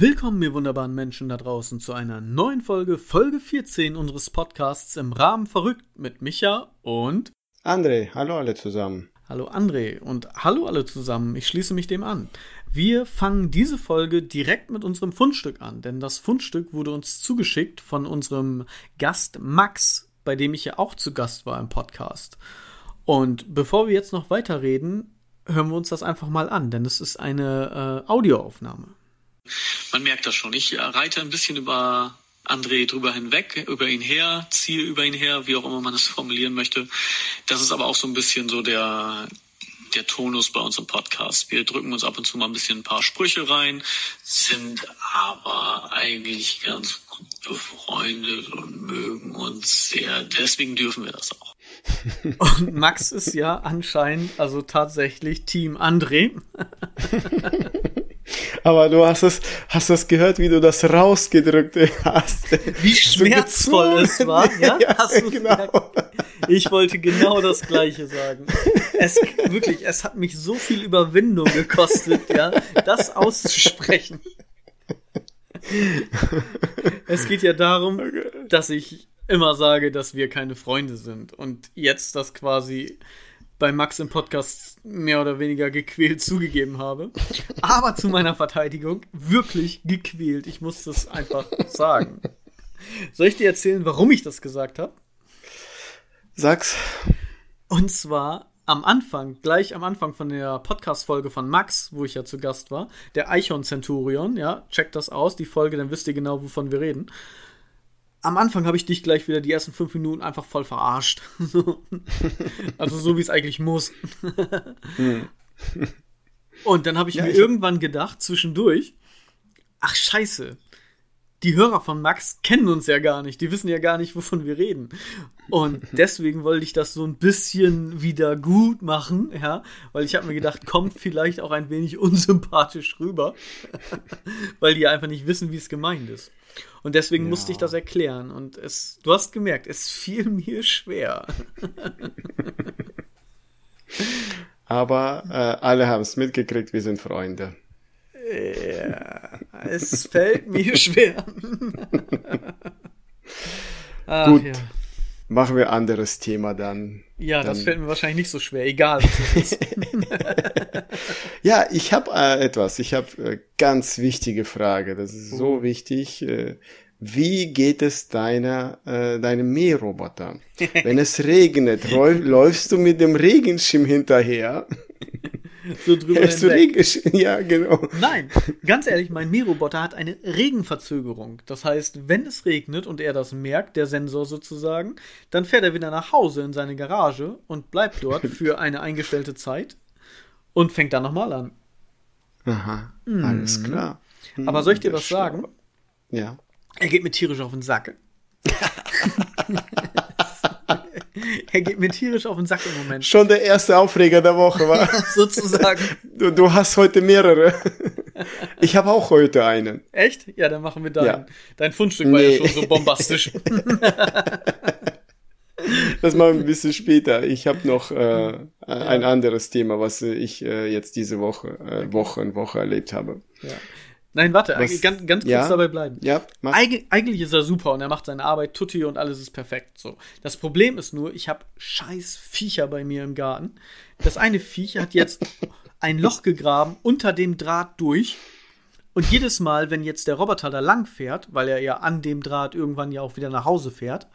Willkommen, ihr wunderbaren Menschen da draußen, zu einer neuen Folge, Folge 14 unseres Podcasts im Rahmen Verrückt mit Micha und André. Hallo alle zusammen. Hallo André und hallo alle zusammen. Ich schließe mich dem an. Wir fangen diese Folge direkt mit unserem Fundstück an, denn das Fundstück wurde uns zugeschickt von unserem Gast Max, bei dem ich ja auch zu Gast war im Podcast. Und bevor wir jetzt noch weiterreden, hören wir uns das einfach mal an, denn es ist eine äh, Audioaufnahme. Man merkt das schon. Ich reite ein bisschen über André drüber hinweg, über ihn her, ziehe über ihn her, wie auch immer man es formulieren möchte. Das ist aber auch so ein bisschen so der, der Tonus bei uns im Podcast. Wir drücken uns ab und zu mal ein bisschen ein paar Sprüche rein, sind aber eigentlich ganz gut befreundet und mögen uns sehr. Deswegen dürfen wir das auch. Und Max ist ja anscheinend also tatsächlich Team André. Aber du hast es, hast es gehört, wie du das rausgedrückt hast. Wie schmerzvoll es war, ja? ja hast du genau. Ich wollte genau das Gleiche sagen. Es, wirklich, es hat mich so viel Überwindung gekostet, ja, das auszusprechen. Es geht ja darum, dass ich immer sage, dass wir keine Freunde sind. Und jetzt das quasi bei Max im Podcast mehr oder weniger gequält zugegeben habe. Aber zu meiner Verteidigung wirklich gequält. Ich muss das einfach sagen. Soll ich dir erzählen, warum ich das gesagt habe? Sag's. Und zwar am Anfang, gleich am Anfang von der Podcast-Folge von Max, wo ich ja zu Gast war, der Eichhorn Centurion, ja, checkt das aus, die Folge, dann wisst ihr genau, wovon wir reden am Anfang habe ich dich gleich wieder die ersten fünf Minuten einfach voll verarscht. also so wie es eigentlich muss. Und dann habe ich ja, mir ich irgendwann gedacht, zwischendurch, ach scheiße, die Hörer von Max kennen uns ja gar nicht, die wissen ja gar nicht, wovon wir reden. Und deswegen wollte ich das so ein bisschen wieder gut machen, ja, weil ich habe mir gedacht, kommt vielleicht auch ein wenig unsympathisch rüber, weil die einfach nicht wissen, wie es gemeint ist. Und deswegen ja. musste ich das erklären. Und es, du hast gemerkt, es fiel mir schwer. Aber äh, alle haben es mitgekriegt, wir sind Freunde. Ja, es fällt mir schwer. Ach, Gut, ja. machen wir ein anderes Thema dann. Ja, dann. das fällt mir wahrscheinlich nicht so schwer, egal. ja, ich habe äh, etwas. Ich habe äh, ganz wichtige Frage. Das ist so uh. wichtig. Äh, wie geht es deiner, äh, deinem Mähroboter? Wenn es regnet, läufst du mit dem Regenschirm hinterher? So drüber Hältst du Regenschirm? Ja, genau. Nein, ganz ehrlich, mein Mähroboter hat eine Regenverzögerung. Das heißt, wenn es regnet und er das merkt, der Sensor sozusagen, dann fährt er wieder nach Hause in seine Garage und bleibt dort für eine eingestellte Zeit und fängt dann nochmal an. Aha, alles klar. Aber soll ich dir was sagen? Ja. Er geht mir tierisch auf den Sack. er geht mir tierisch auf den Sack im Moment. Schon der erste Aufreger der Woche, war. Sozusagen. Du, du, hast heute mehrere. Ich habe auch heute einen. Echt? Ja, dann machen wir deinen. Ja. Dein Fundstück nee. war ja schon so bombastisch. das machen wir ein bisschen später. Ich habe noch äh, ein anderes Thema, was ich äh, jetzt diese Woche, äh, Woche Woche erlebt habe. Ja. Nein, warte, Was, ganz, ganz kurz ja, dabei bleiben. Ja, Eig eigentlich ist er super und er macht seine Arbeit tutti und alles ist perfekt. So. Das Problem ist nur, ich habe scheiß Viecher bei mir im Garten. Das eine Viech hat jetzt ein Loch gegraben unter dem Draht durch. Und jedes Mal, wenn jetzt der Roboter da lang fährt, weil er ja an dem Draht irgendwann ja auch wieder nach Hause fährt,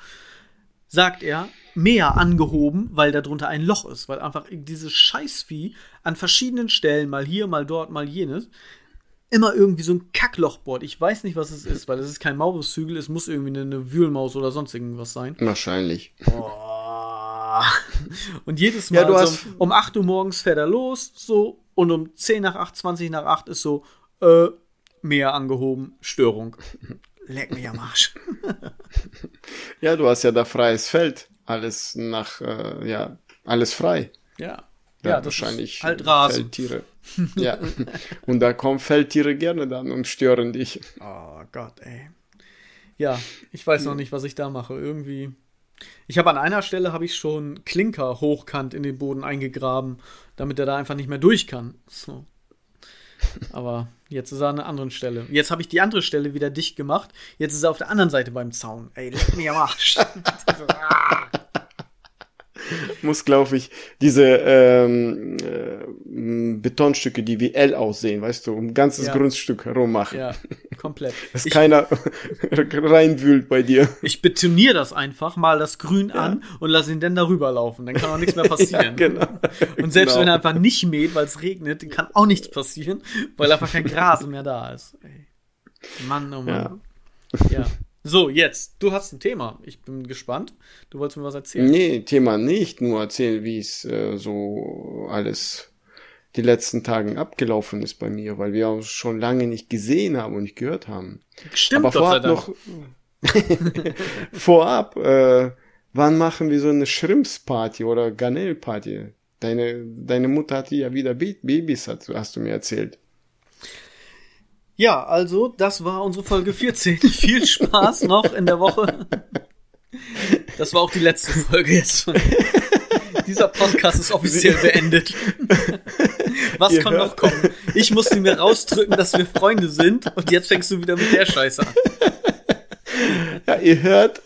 sagt er, mehr angehoben, weil da drunter ein Loch ist, weil einfach dieses Scheißvieh an verschiedenen Stellen, mal hier, mal dort, mal jenes, immer irgendwie so ein Kackloch bohrt. Ich weiß nicht, was es ist, weil es ist kein Mauruszügel, es muss irgendwie eine, Wühlmaus oder sonst irgendwas sein. Wahrscheinlich. Boah. Und jedes Mal ja, so um 8 Uhr morgens fährt er los, so, und um 10 nach 8, 20 nach 8 ist so, äh, mehr angehoben, Störung. Leck mich am Arsch. ja, du hast ja da freies Feld. Alles nach, äh, ja, alles frei. Ja. Ja, ja wahrscheinlich halt Rasen. Feldtiere. ja. Und da kommen Feldtiere gerne dann und stören dich. Oh Gott, ey. Ja, ich weiß noch nicht, was ich da mache. Irgendwie. Ich habe an einer Stelle habe ich schon Klinker hochkant in den Boden eingegraben, damit er da einfach nicht mehr durch kann. So. Aber jetzt ist er an einer anderen Stelle. Jetzt habe ich die andere Stelle wieder dicht gemacht. Jetzt ist er auf der anderen Seite beim Zaun. Ey, leck mich am Arsch. Muss, glaube ich, diese ähm, äh, Betonstücke, die wie L aussehen, weißt du, um ein ganzes Ja. Grundstück herum machen. ja, komplett. Dass Ich, keiner reinwühlt bei dir. ich betoniere das einfach, mal das Grün an und lass ihn dann darüber laufen. Dann kann auch nichts mehr passieren. Genau. Und selbst Genau. wenn er einfach nicht mäht, weil es regnet, kann auch nichts passieren, weil einfach kein Gras mehr da ist. Ey. Mann, oh Mann. Ja. So, jetzt. Du hast ein Thema. Ich bin gespannt. Du wolltest mir was erzählen. Nee, Thema nicht, nur erzählen, wie es äh, so alles die letzten Tagen abgelaufen ist bei mir, weil wir uns schon lange nicht gesehen haben und nicht gehört haben. Stimmt, Aber vorab noch vorab, äh, wann machen wir so eine Shrimps-Party oder Garnell-Party? Deine, deine Mutter hatte ja wieder Ba- Babys, hast du mir erzählt. Ja, also, das war unsere Folge 14. Viel Spaß noch in der Woche. Das war auch die letzte Folge jetzt. Dieser Podcast ist offiziell beendet. Was Ihr kann hört- noch kommen? Ich musste mir rausdrücken, dass wir Freunde sind und jetzt fängst du wieder mit der Scheiße an. Ja, ihr hört,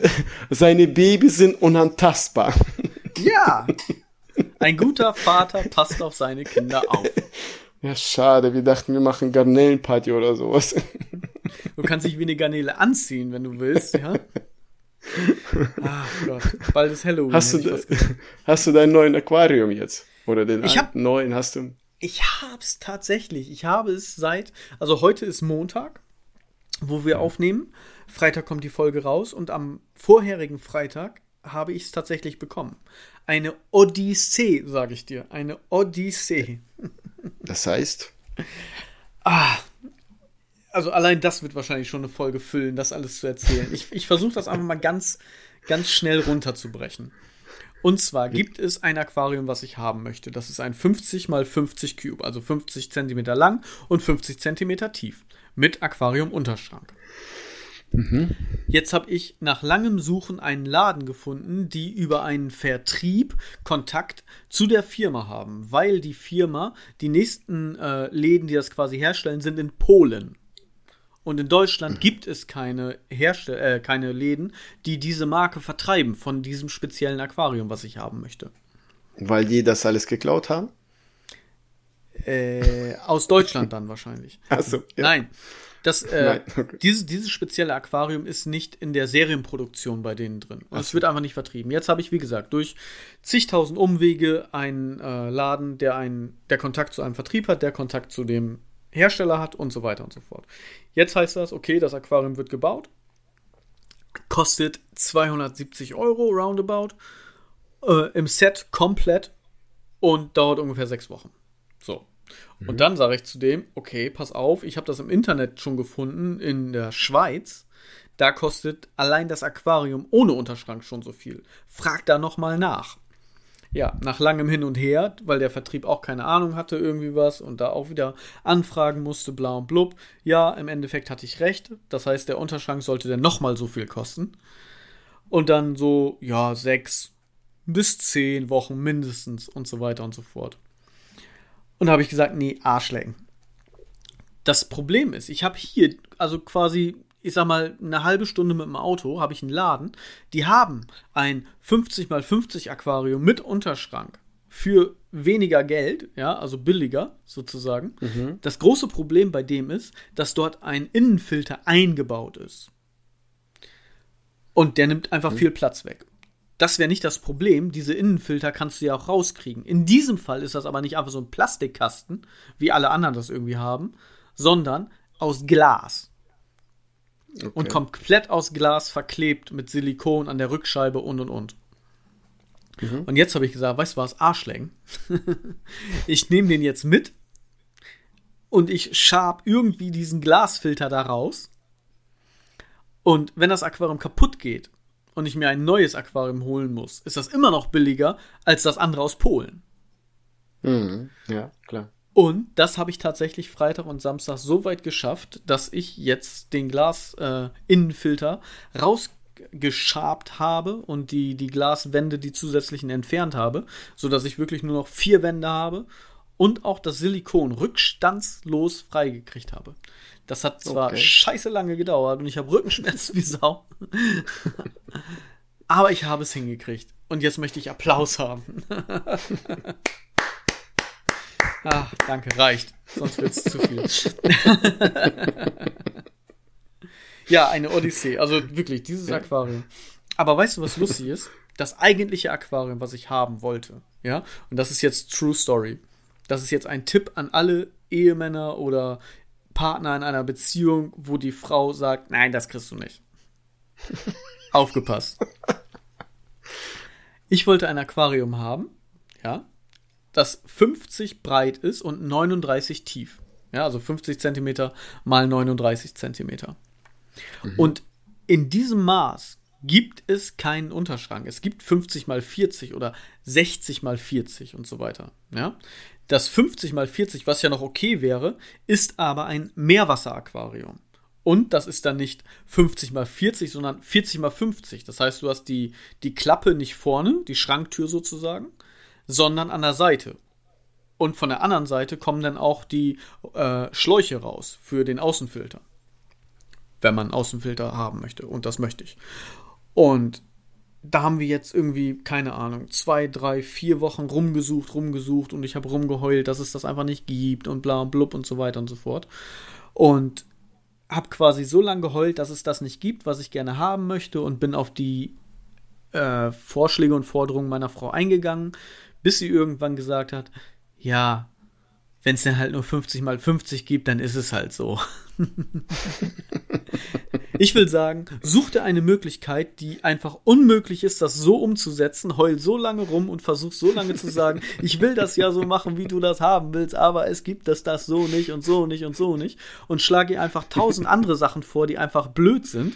seine Babys sind unantastbar. Ja. Ein guter Vater passt auf seine Kinder auf. Ja, schade, wir dachten, wir machen Garnellenparty oder sowas. Du kannst dich wie eine Garnele anziehen, wenn du willst, ja? Ach Gott, bald ist Halloween. Hast du, hast du dein neuen Aquarium jetzt? Oder den Ich hab- neuen hast du? Ich hab's tatsächlich. Ich habe es seit, also heute ist Montag, wo wir aufnehmen. Freitag kommt die Folge raus und am vorherigen Freitag habe ich es tatsächlich bekommen. Eine Odyssee, sage ich dir. Eine Odyssee. Das heißt, Also allein das wird wahrscheinlich schon eine Folge füllen, das alles zu erzählen. Ich, ich versuche das einfach mal ganz, ganz schnell runterzubrechen. Und zwar gibt es ein Aquarium, was ich haben möchte. Das ist ein 50 mal 50 Cube, also 50 Zentimeter lang und 50 Zentimeter tief. Mit Aquarium-Unterschrank. Jetzt habe ich nach langem Suchen einen Laden gefunden, die über einen Vertrieb Kontakt zu der Firma haben, weil die Firma, die nächsten äh, Läden, die das quasi herstellen, sind in Polen. Und in Deutschland gibt es keine, Herstell äh, keine Läden, die diese Marke vertreiben von diesem speziellen Aquarium, was ich haben möchte. weil die das alles geklaut haben? Äh, aus Deutschland dann wahrscheinlich. Achso, ja. Nein. Das, äh, Nein, okay. dieses, dieses spezielle Aquarium ist nicht in der Serienproduktion bei denen drin. Und es wird einfach nicht vertrieben. Jetzt habe ich, wie gesagt, durch zigtausend Umwege einen äh, Laden, der einen, der Kontakt zu einem Vertrieb hat, der Kontakt zu dem Hersteller hat und so weiter und so fort. Jetzt heißt das, okay, das Aquarium wird gebaut, kostet 270 Euro roundabout, äh, im Set komplett und dauert ungefähr sechs Wochen. So. Und dann sage ich zu dem, okay, pass auf, ich habe das im Internet schon gefunden, in der Schweiz. Da kostet allein das Aquarium ohne Unterschrank schon so viel. Frag da noch mal nach. Ja, nach langem Hin und Her, weil der Vertrieb auch keine Ahnung hatte, irgendwie was und da auch wieder anfragen musste, bla und blub. Ja, im Endeffekt hatte ich recht. Das heißt, der Unterschrank sollte dann noch mal so viel kosten. Und dann so, ja, sechs bis zehn Wochen mindestens und so weiter und so fort. Und da habe ich gesagt, nee, Arschlecken. Das Problem ist, ich habe hier, also quasi, ich sag mal, eine halbe Stunde mit dem Auto, habe ich einen Laden, die haben ein 50 x 50 Aquarium mit Unterschrank für weniger Geld, ja, also billiger sozusagen. Das große Problem bei dem ist, dass dort ein Innenfilter eingebaut ist. Und der nimmt einfach viel Platz weg. Das wäre nicht das Problem. Diese Innenfilter kannst du ja auch rauskriegen. In diesem Fall ist das aber nicht einfach so ein Plastikkasten, wie alle anderen das irgendwie haben, sondern aus Glas. Und komplett aus Glas verklebt mit Silikon an der Rückscheibe und und und. Und jetzt habe ich gesagt, weißt du was, Arschlecken. ich nehme den jetzt mit und ich schab irgendwie diesen Glasfilter da raus. Und wenn das Aquarium kaputt geht und ich mir ein neues Aquarium holen muss, ist das immer noch billiger als das andere aus Polen. Mhm. Ja, klar. Und das habe ich tatsächlich Freitag und Samstag so weit geschafft, dass ich jetzt den Glas-Innenfilter rausgeschabt habe und die, die Glaswände, die zusätzlichen, entfernt habe, sodass ich wirklich nur noch vier Wände habe und auch das Silikon rückstandslos freigekriegt habe. Das hat zwar okay. scheiße lange gedauert und ich habe Rückenschmerzen wie Sau. Aber ich habe es hingekriegt. Und jetzt möchte ich Applaus haben. Ach, danke, reicht. Sonst wird es zu viel. ja, eine Odyssee. Also wirklich, dieses Aquarium. Aber weißt du, was lustig ist? Das eigentliche Aquarium, was ich haben wollte, ja, und das ist jetzt True Story. Das ist jetzt ein Tipp an alle Ehemänner oder Partner in einer Beziehung, wo die Frau sagt, nein, das kriegst du nicht. Aufgepasst. Ich wollte ein Aquarium haben, ja, das 50 breit ist und 39 tief. Ja, also 50 Zentimeter mal 39 Zentimeter. Mhm. Und in diesem Maß gibt es keinen Unterschrank. Es gibt 50 mal 40 oder 60 mal 40 und so weiter. Ja? Das 50 mal 40, was ja noch okay wäre, ist aber ein Meerwasseraquarium. Und das ist dann nicht 50 mal 40, sondern 40 mal 50. Das heißt, du hast die, die Klappe nicht vorne, die Schranktür sozusagen, sondern an der Seite. Und von der anderen Seite kommen dann auch die äh, Schläuche raus für den Außenfilter. Wenn man einen Außenfilter haben möchte. Und das möchte ich. Und da haben wir jetzt irgendwie, keine Ahnung, zwei, drei, vier Wochen rumgesucht, rumgesucht und ich habe rumgeheult, dass es das einfach nicht gibt und bla und blub und so weiter und so fort. Und habe quasi so lange geheult, dass es das nicht gibt, was ich gerne haben möchte und bin auf die äh, Vorschläge und Forderungen meiner Frau eingegangen, bis sie irgendwann gesagt hat, ja, wenn es dann halt nur 50 mal 50 gibt, dann ist es halt so. Ich will sagen, such dir eine Möglichkeit, die einfach unmöglich ist, das so umzusetzen. Heul so lange rum und versuch so lange zu sagen, ich will das ja so machen, wie du das haben willst, aber es gibt das, das so nicht und so nicht und so nicht. Und schlage ihr einfach tausend andere Sachen vor, die einfach blöd sind.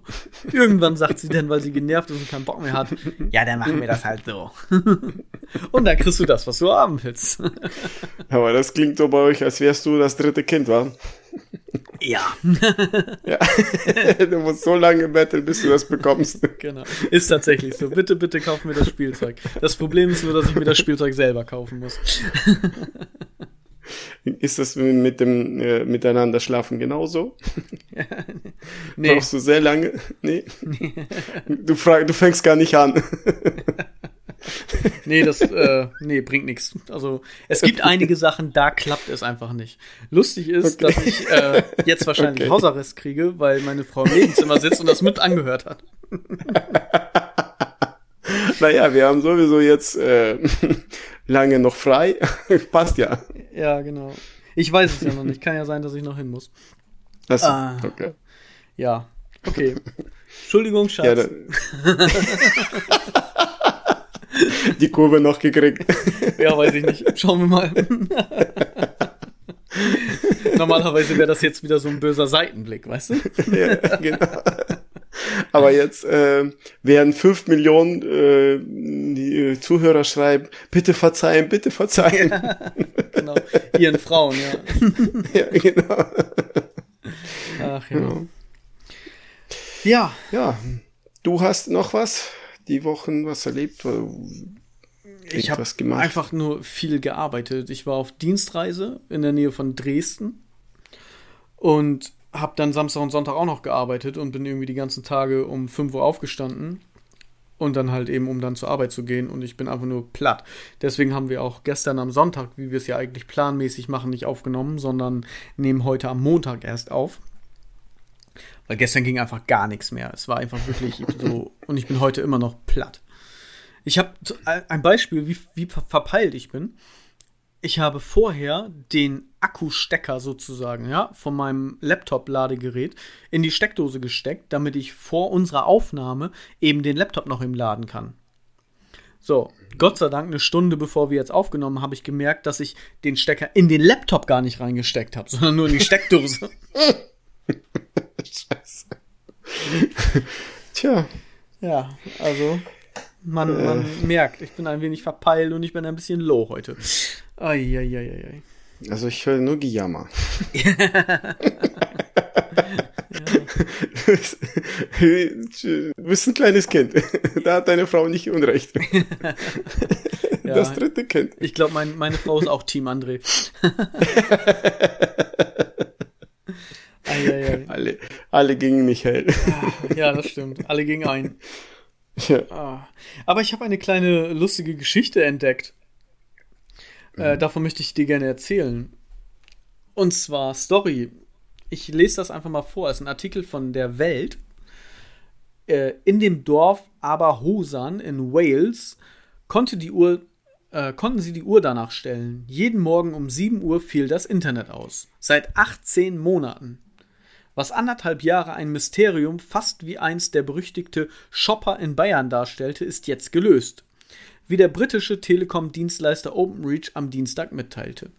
Irgendwann sagt sie dann, weil sie genervt ist und keinen Bock mehr hat, ja, dann machen wir das halt so. und dann kriegst du das, was du haben willst. Aber das klingt so bei euch, als wärst du das dritte Kind, wa? Ja. ja. Du musst so lange betteln, bis du das bekommst. Genau. Ist tatsächlich so. Bitte, bitte kauf mir das Spielzeug. Das Problem ist nur, dass ich mir das Spielzeug selber kaufen muss. Ist das mit dem äh, Miteinander schlafen genauso? nee. Brauchst du sehr lange? Nee. nee. Du, frag, du fängst gar nicht an. nee, das äh, nee, bringt nichts. Also es gibt einige Sachen, da klappt es einfach nicht. Lustig ist, okay. dass ich äh, jetzt wahrscheinlich okay. Hausarrest kriege, weil meine Frau im Nebenzimmer sitzt und das mit angehört hat. naja, wir haben sowieso jetzt äh, lange noch frei. Passt ja. Ja, genau. Ich weiß es ja noch nicht. Kann ja sein, dass ich noch hin muss. Achso, ah, okay. Ja, okay. Entschuldigung, Schatz. Ja, die Kurve noch gekriegt. Ja, weiß ich nicht. Schauen wir mal. Normalerweise wäre das jetzt wieder so ein böser Seitenblick, weißt du? Ja, genau. Aber jetzt äh, werden fünf Millionen äh, die äh, Zuhörer schreiben, bitte verzeihen, bitte verzeihen. Genau, ihren Frauen, ja. ja, genau. Ach ja. ja. Ja. Ja. Du hast noch was? Die Wochen was erlebt? Ich habe einfach nur viel gearbeitet. Ich war auf Dienstreise in der Nähe von Dresden und habe dann Samstag und Sonntag auch noch gearbeitet und bin irgendwie die ganzen Tage um 5 Uhr aufgestanden und dann halt eben, um dann zur Arbeit zu gehen und ich bin einfach nur platt. Deswegen haben wir auch gestern am Sonntag, wie wir es ja eigentlich planmäßig machen, nicht aufgenommen, sondern nehmen heute am Montag erst auf. Weil gestern ging einfach gar nichts mehr. Es war einfach wirklich so und ich bin heute immer noch platt. Ich habe ein Beispiel, wie, wie verpeilt ich bin ich habe vorher den Akkustecker sozusagen, ja, von meinem Laptop-Ladegerät in die Steckdose gesteckt, damit ich vor unserer Aufnahme eben den Laptop noch im Laden kann. So, Gott sei Dank, eine Stunde bevor wir jetzt aufgenommen, habe ich gemerkt, dass ich den Stecker in den Laptop gar nicht reingesteckt habe, sondern nur in die Steckdose. Scheiße. Tja. Ja, also man, man äh. merkt, ich bin ein wenig verpeilt und ich bin ein bisschen low heute. Eieieiei. Also ich höre nur Gejammer. Du bist ein kleines Kind. Da hat deine Frau nicht Unrecht. Ja. Das dritte Kind. Ich glaube, mein, meine Frau ist auch Team André. Eieiei. Alle, alle gegen Michael. Ja, das stimmt. Alle gegen einen. Ja. Ah. Aber ich habe eine kleine lustige Geschichte entdeckt. Äh, davon möchte ich dir gerne erzählen. Und zwar Story. Ich lese das einfach mal vor. Es ist ein Artikel von der Welt. Äh, in dem Dorf Aberhosan in Wales konnte die Uhr, äh, konnten sie die Uhr danach stellen. Jeden Morgen um 7 Uhr fiel das Internet aus. Seit 18 Monaten. Was anderthalb Jahre ein Mysterium fast wie einst der berüchtigte Shopper in Bayern darstellte, ist jetzt gelöst. Wie der britische Telekom-Dienstleister OpenReach am Dienstag mitteilte.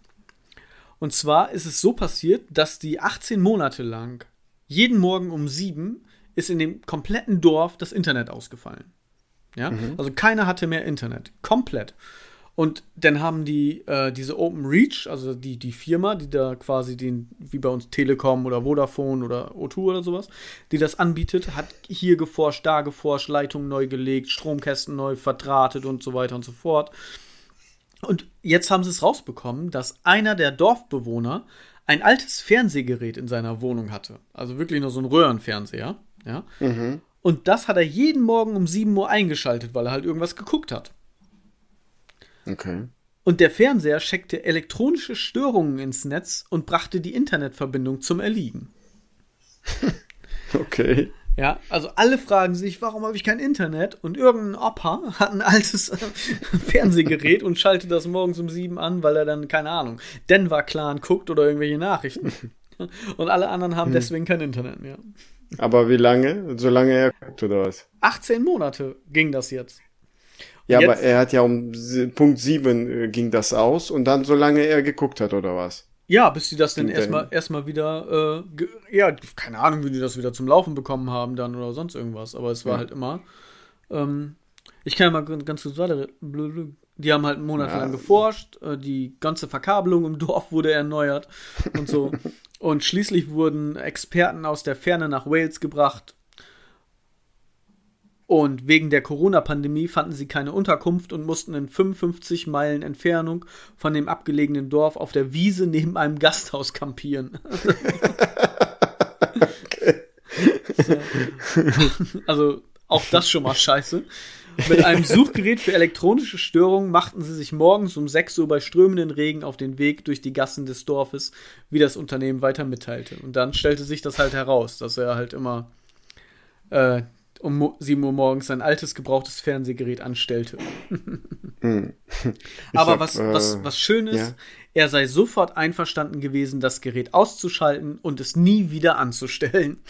Und zwar ist es so passiert, dass die 18 Monate lang jeden Morgen um 7 ist in dem kompletten Dorf das Internet ausgefallen. Ja, also keiner hatte mehr Internet. Komplett. Und dann haben die äh, diese OpenReach, also die, die Firma, die da quasi den, wie bei uns Telekom oder Vodafone oder O2 oder sowas, die das anbietet, hat hier geforscht, da geforscht, Leitungen neu gelegt, Stromkästen neu verdrahtet und so weiter und so fort. Und jetzt haben sie es rausbekommen, dass einer der Dorfbewohner ein altes Fernsehgerät in seiner Wohnung hatte. Also wirklich nur so ein Röhrenfernseher. Ja. Und das hat er jeden Morgen um 7 Uhr eingeschaltet, weil er halt irgendwas geguckt hat. Okay. Und der Fernseher checkte elektronische Störungen ins Netz und brachte die Internetverbindung zum Erliegen. Okay. Ja, also alle fragen sich, warum habe ich kein Internet? Und irgendein Opa hat ein altes Fernsehgerät und schaltet das morgens um sieben an, weil er dann, keine Ahnung, Denver Clan guckt oder irgendwelche Nachrichten. Und alle anderen haben deswegen kein Internet mehr. Aber wie lange? Solange er guckt, oder was? 18 Monate ging das jetzt. Ja, Jetzt- aber er hat ja um Punkt 7 äh, ging das aus und dann solange er geguckt hat, oder was? Ja, bis die das dann erstmal erstmal wieder, äh, ja, keine Ahnung, wie die das wieder zum Laufen bekommen haben dann oder sonst irgendwas. Aber es war Ja. halt immer. Ähm, ich kann ja mal ganz kurz weiter. Die haben halt monatelang Ja. geforscht, äh, die ganze Verkabelung im Dorf wurde erneuert und so. und schließlich wurden Experten aus der Ferne nach Wales gebracht. Und wegen der Corona-Pandemie fanden sie keine Unterkunft und mussten in 55 Meilen Entfernung von dem abgelegenen Dorf auf der Wiese neben einem Gasthaus kampieren. So. Also auch das schon mal scheiße. Mit einem Suchgerät für elektronische Störungen machten sie sich morgens um 6 Uhr bei strömenden Regen auf den Weg durch die Gassen des Dorfes, wie das Unternehmen weiter mitteilte. Und dann stellte sich das halt heraus, dass er halt immer äh, um mo- 7 Uhr morgens sein altes gebrauchtes Fernsehgerät anstellte. Aber hab, was, äh, was, was schön ist, ja. er sei sofort einverstanden gewesen, das Gerät auszuschalten und es nie wieder anzustellen.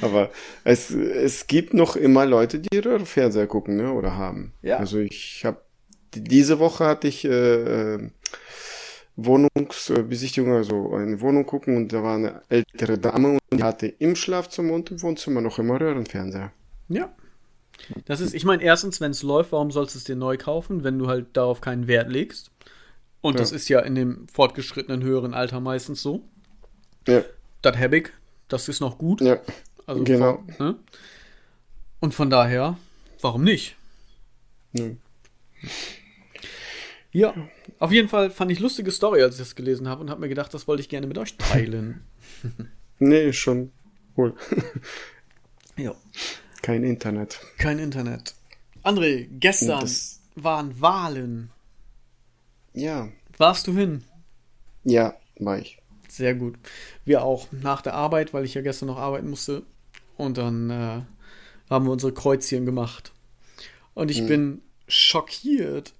Aber es, es gibt noch immer Leute, die ihre Fernseher gucken, ne, oder haben. Ja. Also ich habe diese Woche hatte ich äh, äh, Wohnungsbesichtigung, also eine Wohnung gucken und da war eine ältere Dame und die hatte im Schlafzimmer und im Wohnzimmer noch immer Röhrenfernseher. Ja. Das ist, ich meine, erstens, wenn es läuft, warum sollst du es dir neu kaufen, wenn du halt darauf keinen Wert legst? Und Ja. das ist ja in dem fortgeschrittenen höheren Alter meistens so. Ja, Das hab ich, das ist noch gut. ja, Also genau. Von, ne? Und von daher, warum nicht? Ne. Ja, auf jeden Fall fand ich lustige Story, als ich das gelesen habe und habe mir gedacht, das wollte ich gerne mit euch teilen. Nee, schon wohl. ja. Kein Internet. Kein Internet. André, gestern Das- waren Wahlen. Ja, Warst du hin? ja, war ich. Sehr gut. Wir auch nach der Arbeit, weil ich ja gestern noch arbeiten musste. Und dann äh, haben wir unsere Kreuzchen gemacht. Und ich bin schockiert.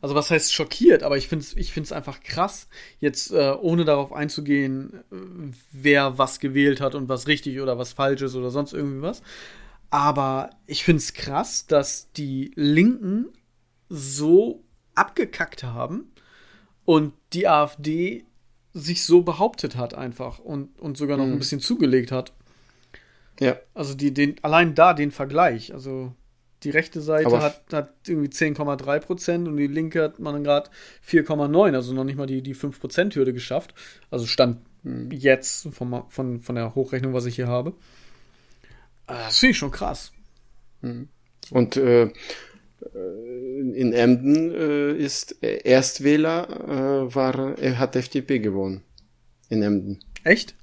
Also was heißt schockiert? Aber ich finde es ich find's einfach krass, jetzt äh, ohne darauf einzugehen, äh, wer was gewählt hat und was richtig oder was falsch ist oder sonst irgendwie was. Aber ich finde es krass, dass die Linken so abgekackt haben und die AfD sich so behauptet hat einfach und, und sogar noch ein bisschen zugelegt hat. Ja, Also die, den, allein da den Vergleich. Also die rechte Seite Aber- hat, hat irgendwie 10,3 Prozent und die linke hat man gerade 4,9, also noch nicht mal die, die 5%-Hürde geschafft. Also stand jetzt von, von, von der Hochrechnung, was ich hier habe. Äh, Das finde ich schon krass. Und äh, in Emden äh, ist Erstwähler äh, war, er hat FDP gewonnen. In Emden. Echt?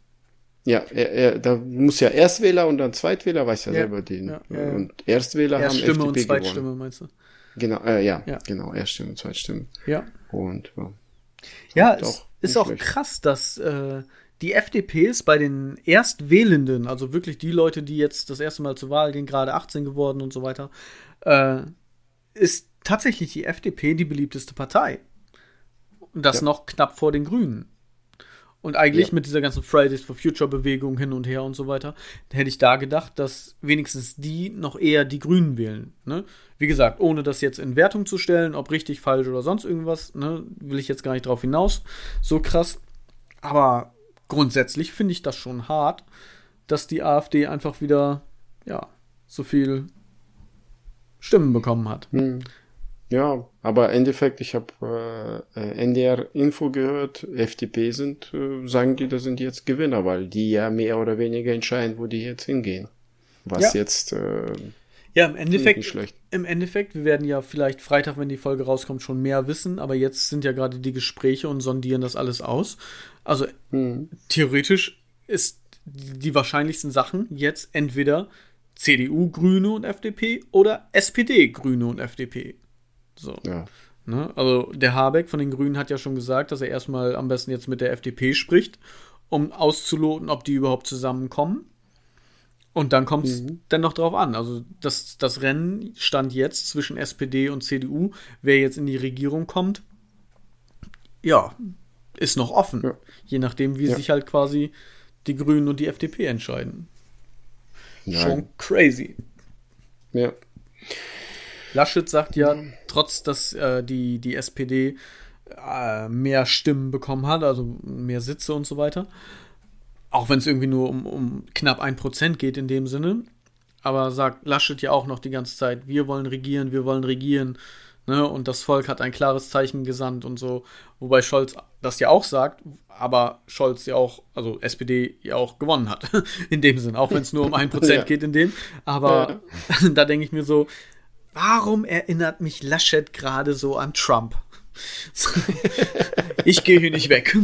Ja, er, er, da muss ja Erstwähler und dann Zweitwähler, weiß ja, Ja, selber den. ja, ja. Und Erstwähler haben Erststimme FDP und gewonnen. Zweitstimme, meinst du? Genau, äh, ja, genau, Erststimme und Zweitstimme. Ja. Und ja. Ja, Doch, es ist auch krass, dass äh, die FDPs bei den Erstwählenden, also wirklich die Leute, die jetzt das erste Mal zur Wahl gehen, gerade 18 geworden und so weiter, äh, ist tatsächlich die FDP die beliebteste Partei. Und das noch knapp vor den Grünen. Und eigentlich Ja. mit dieser ganzen Fridays for Future Bewegung hin und her und so weiter, hätte ich da gedacht, dass wenigstens die noch eher die Grünen wählen. Ne? Wie gesagt, ohne das jetzt in Wertung zu stellen, ob richtig, falsch oder sonst irgendwas, ne, will ich jetzt gar nicht drauf hinaus. So krass. Aber grundsätzlich finde ich das schon hart, dass die AfD einfach wieder, ja, so viel Stimmen bekommen hat. Hm. Ja, aber im Endeffekt, ich habe äh, äh, NDR Info gehört, FDP sind, äh, sagen die, das sind jetzt Gewinner, weil die ja mehr oder weniger entscheiden, wo die jetzt hingehen. Was Ja. jetzt äh, Ja, im Endeffekt, nicht schlecht. im Endeffekt, wir werden ja vielleicht Freitag, wenn die Folge rauskommt, schon mehr wissen, aber jetzt sind ja gerade die Gespräche und sondieren das alles aus. Also Hm. theoretisch ist die die wahrscheinlichsten Sachen jetzt entweder CDU, Grüne und FDP oder SPD, Grüne und FDP. So. Ja. Ne? Also der Habeck von den Grünen hat ja schon gesagt, dass er erstmal am besten jetzt mit der FDP spricht, um auszuloten, ob die überhaupt zusammenkommen. Und dann kommt es dann noch drauf an. Also das, das Rennen stand jetzt zwischen SPD und CDU, wer jetzt in die Regierung kommt, ja, ist noch offen. Ja. Je nachdem, wie Ja. sich halt quasi die Grünen und die FDP entscheiden. Ja. Schon crazy. ja. Laschet sagt ja, trotz dass äh, die, die SPD äh, mehr Stimmen bekommen hat, also mehr Sitze und so weiter, auch wenn es irgendwie nur um, um knapp ein Prozent geht in dem Sinne, aber sagt Laschet ja auch noch die ganze Zeit, wir wollen regieren, wir wollen regieren, ne? und das Volk hat ein klares Zeichen gesandt und so, wobei Scholz das ja auch sagt, aber Scholz ja auch, also SPD ja auch gewonnen hat, in dem Sinn, auch wenn es nur um ein Prozent Ja. geht in dem, aber da denke ich mir so, Warum erinnert mich Laschet gerade so an Trump? Ich gehe hier nicht weg.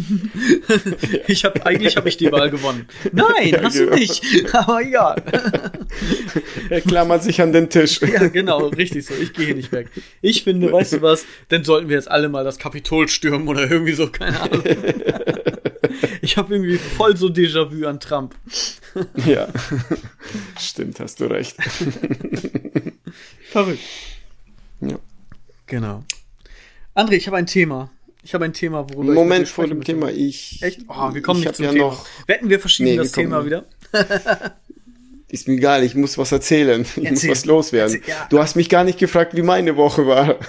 Ich habe eigentlich habe ich die Wahl gewonnen. Nein, Ja, hast du genau. nicht. Aber egal. Er klammert sich an den Tisch. Ja, genau, richtig so. Ich gehe hier nicht weg. Ich finde, weißt du was? Dann sollten wir jetzt alle mal das Kapitol stürmen oder irgendwie so, keine Ahnung. Ich habe irgendwie voll so Déjà-vu an Trump. Ja. Stimmt, hast du recht. Verrückt. Ja. Genau. André, ich habe ein Thema. Ich habe ein Thema, worüber ich Moment dir vor dem möchte. Thema, ich. Echt? Oh, wir kommen ich nicht zum ja Thema. noch. Wetten, wir verschieben Nee, wir das Thema kommen- wieder? Ist mir egal, ich muss was erzählen. Ich muss Erzähl. was loswerden. Erzähl, ja. Du hast mich gar nicht gefragt, wie meine Woche war.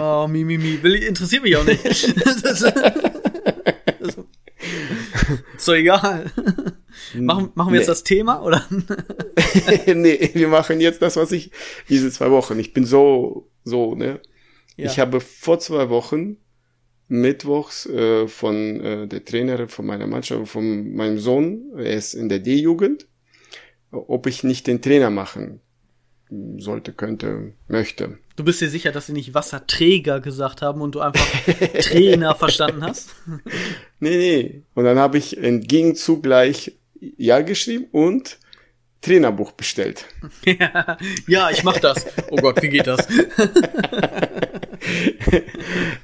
Oh, mi, mi, mi. Will, interessiert mich auch nicht. Das ist so egal. Machen, machen wir jetzt Nee. das Thema, oder? nee, wir machen jetzt das, was ich diese zwei Wochen. Ich bin so, so, ne? Ja. Ich habe vor zwei Wochen mittwochs äh, von äh, der Trainerin von meiner Mannschaft, von meinem Sohn, er ist in der D-Jugend, ob ich nicht den Trainer machen sollte, könnte, möchte. Du bist dir sicher, dass sie nicht Wasserträger gesagt haben und du einfach Trainer verstanden hast? Nee, nee. Und dann habe ich im Gegenzug gleich Ja geschrieben und Trainerbuch bestellt. ja, ja, ich mach das. Oh Gott, wie geht das?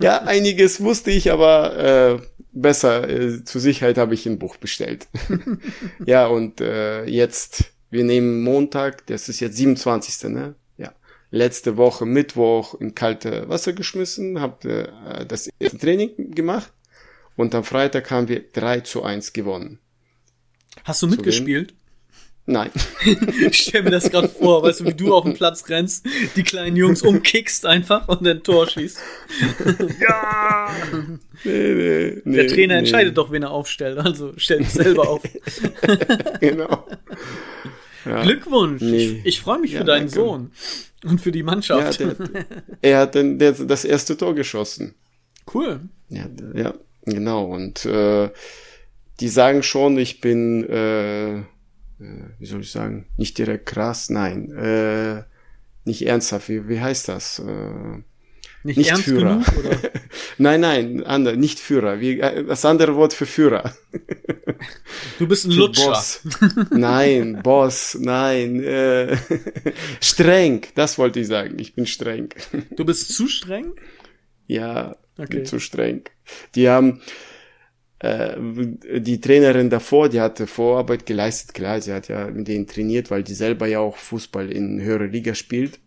Ja, einiges wusste ich, aber äh, besser, äh, zur Sicherheit habe ich ein Buch bestellt. ja, und äh, jetzt, wir nehmen Montag, das ist jetzt 27. Ne? Ja. Letzte Woche Mittwoch in kalte Wasser geschmissen, habe äh, das erste Training gemacht und am Freitag haben wir 3 zu 1 gewonnen. Hast du mitgespielt? Nein. Ich stell mir das gerade vor, weißt du, wie du auf den Platz rennst, die kleinen Jungs umkickst einfach und dann Tor schießt. ja! nee, nee, nee, Der Trainer entscheidet doch, wen er aufstellt, also stellt sich selber auf. genau. Ja. Glückwunsch! Nee. Ich, ich freue mich Ja, für deinen danke. Sohn und für die Ja, Mannschaft. der, er hat den, der, das erste Tor geschossen. cool. Ja, ja, genau. Und äh, die sagen schon, ich bin, äh, äh, wie soll ich sagen, nicht direkt krass, nein. Äh, nicht ernsthaft, wie, wie heißt das? Äh, Nicht, Nicht Führer. genug? Oder? nein, nein, andere, nicht Führer. Wie, äh, das andere Wort für Führer. Du bist ein Für Lutscher. Boss. Nein, Boss, nein. Äh, streng, das wollte ich sagen. Ich bin streng. Du bist zu streng? Ja, Okay. bin zu streng. Die haben äh, die Trainerin davor, die hatte Vorarbeit geleistet. Klar, sie hat ja mit denen trainiert, weil die selber ja auch Fußball in höhere Liga spielt.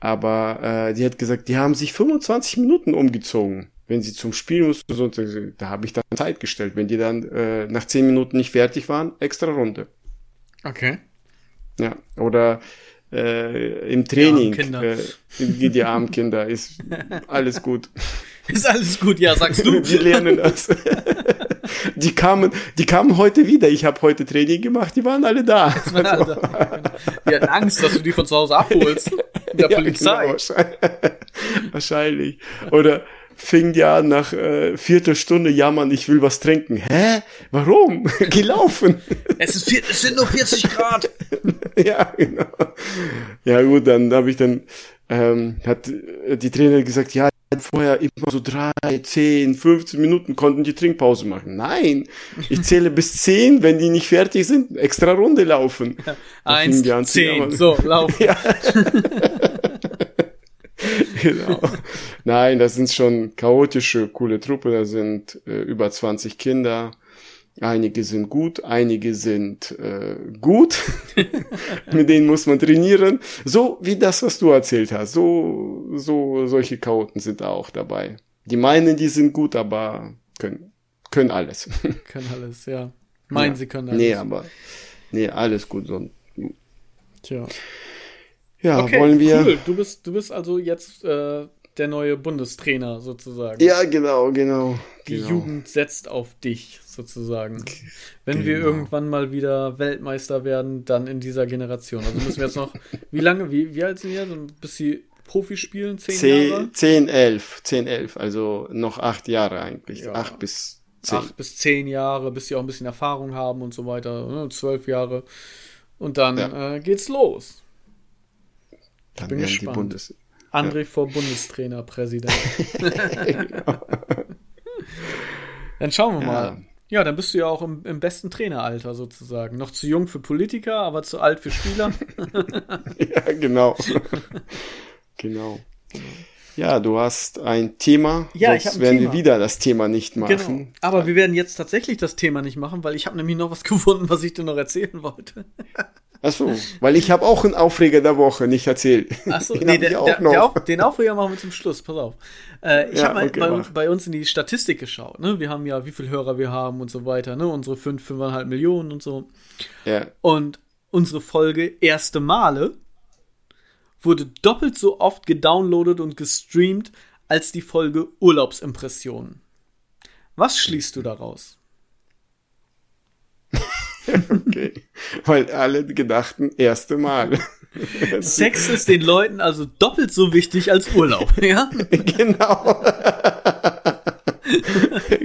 Aber äh, die hat gesagt, die haben sich 25 Minuten umgezogen, wenn sie zum Spiel mussten. So, da habe ich dann Zeit gestellt. Wenn die dann äh, nach 10 Minuten nicht fertig waren, extra Runde. Okay. Ja, oder äh, im Training, armen Kinder. äh, die, die armen Kinder, ist alles gut. Ist alles gut, ja, sagst du. Die lernen das. Die kamen, die kamen heute wieder. Ich habe heute Training gemacht, die waren alle da. Wir hatten Angst, dass du die von zu Hause abholst. Mit der Ja, Polizei. genau, wahrscheinlich. wahrscheinlich. Oder fing die an nach äh, vierter Stunde jammern, ich will was trinken. Hä? Warum? Gelaufen. Es, ist vier, es sind nur 40 Grad. ja, genau. Ja gut, dann habe ich dann, ähm, hat die Trainer gesagt, ja, vorher immer so drei, zehn, 15 Minuten konnten die Trinkpause machen. Nein, ich zähle bis zehn, wenn die nicht fertig sind, extra Runde laufen. Da Eins, zehn. So, lauf. Ja. genau. Nein, das sind schon chaotische, coole Truppe. Da sind äh, über 20 Kinder. Einige sind gut, einige sind äh, gut. Mit denen muss man trainieren. So wie das, was du erzählt hast. So, so solche Chaoten sind da auch dabei. Die meinen, die sind gut, aber können, können alles. Können alles, ja. Meinen, Ja. sie können alles. Nee, aber nee, alles gut. So, Tja. ja, Okay, wollen wir. cool. Du bist, du bist also jetzt äh, der neue Bundestrainer sozusagen. Ja, genau, genau. Die genau. Jugend setzt auf dich sozusagen. Wenn wir Genau. irgendwann mal wieder Weltmeister werden, dann in dieser Generation. Also müssen wir jetzt noch, wie lange, wie, wie alt sind wir? Bis sie Profi spielen? Zehn Jahre? 10, 10, 11, 10, 11, also noch acht Jahre eigentlich. Ja. Acht bis zehn. Acht bis zehn Jahre, bis sie auch ein bisschen Erfahrung haben und so weiter. ne? Zwölf Jahre. Und dann Ja. äh, geht's los. Dann bin werden die gespannt. Bundes. André vor Bundestrainer, Präsident. Dann schauen wir Ja. mal. Ja, dann bist du ja auch im, im besten Traineralter sozusagen. Noch zu jung für Politiker, aber zu alt für Spieler. ja, genau. genau. Ja, du hast ein Thema. Ja, sonst ich ein werden Thema. wir wieder das Thema nicht genau. machen. Aber wir werden jetzt tatsächlich das Thema nicht machen, weil ich habe nämlich noch was gefunden, was ich dir noch erzählen wollte. Ach so, weil ich habe auch einen Aufreger der Woche nicht erzählt. Achso, Den nee, der, auch der, noch. der Auf, den Aufreger machen wir zum Schluss, pass auf. Äh, ich Ja, habe mal okay, bei, bei uns in die Statistik geschaut. Ne? Wir haben ja, wie viele Hörer wir haben und so weiter. Ne? Unsere 5, 5,5 Millionen und so. Ja, Und unsere Folge Erste Male wurde doppelt so oft gedownloadet und gestreamt als die Folge Urlaubsimpressionen. Was schließt du daraus? okay. Weil alle gedachten, erste Mal. Sex ist den Leuten also doppelt so wichtig als Urlaub, ja? genau.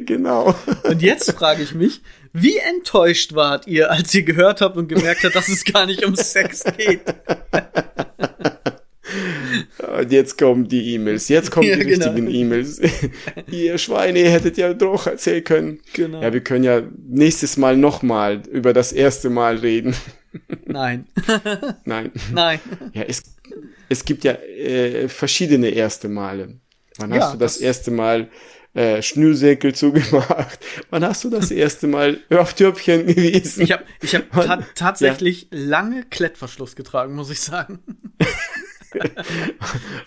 genau. Und jetzt frage ich mich, wie enttäuscht wart ihr, als ihr gehört habt und gemerkt habt, dass es gar nicht um Sex geht? Und jetzt kommen die E-Mails. Jetzt kommen Ja, die genau. richtigen E-Mails. ihr Schweine, ihr hättet ja doch erzählen können. Genau. Ja, wir können ja nächstes Mal nochmal über das erste Mal reden. Nein, Nein. nein. Ja, es, es gibt ja äh, verschiedene erste Male. Wann Ja, hast du das, das- erste Mal äh, Schnürsenkel zugemacht? Wann hast du das erste Mal auf Töpfchen gewesen? Ich habe ich hab ta tatsächlich lange Klettverschluss getragen, muss ich sagen.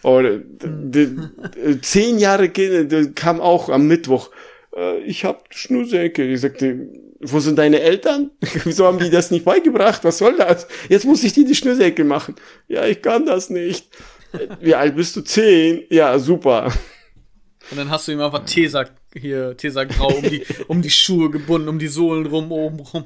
Oder d- d- zehn Jahre Kinder, das kam auch am Mittwoch. Äh, ich habe Schnürsenkel. Ich sagte, wo sind deine Eltern? Wieso haben die das nicht beigebracht? Was soll das? Jetzt muss ich dir die Schnürsenkel machen. Ja, ich kann das nicht. Wie alt bist du? Zehn? Ja, super. Und dann hast du ihm einfach Tesa hier, Tesa Grau um die, um die Schuhe gebunden, um die Sohlen rum, oben rum.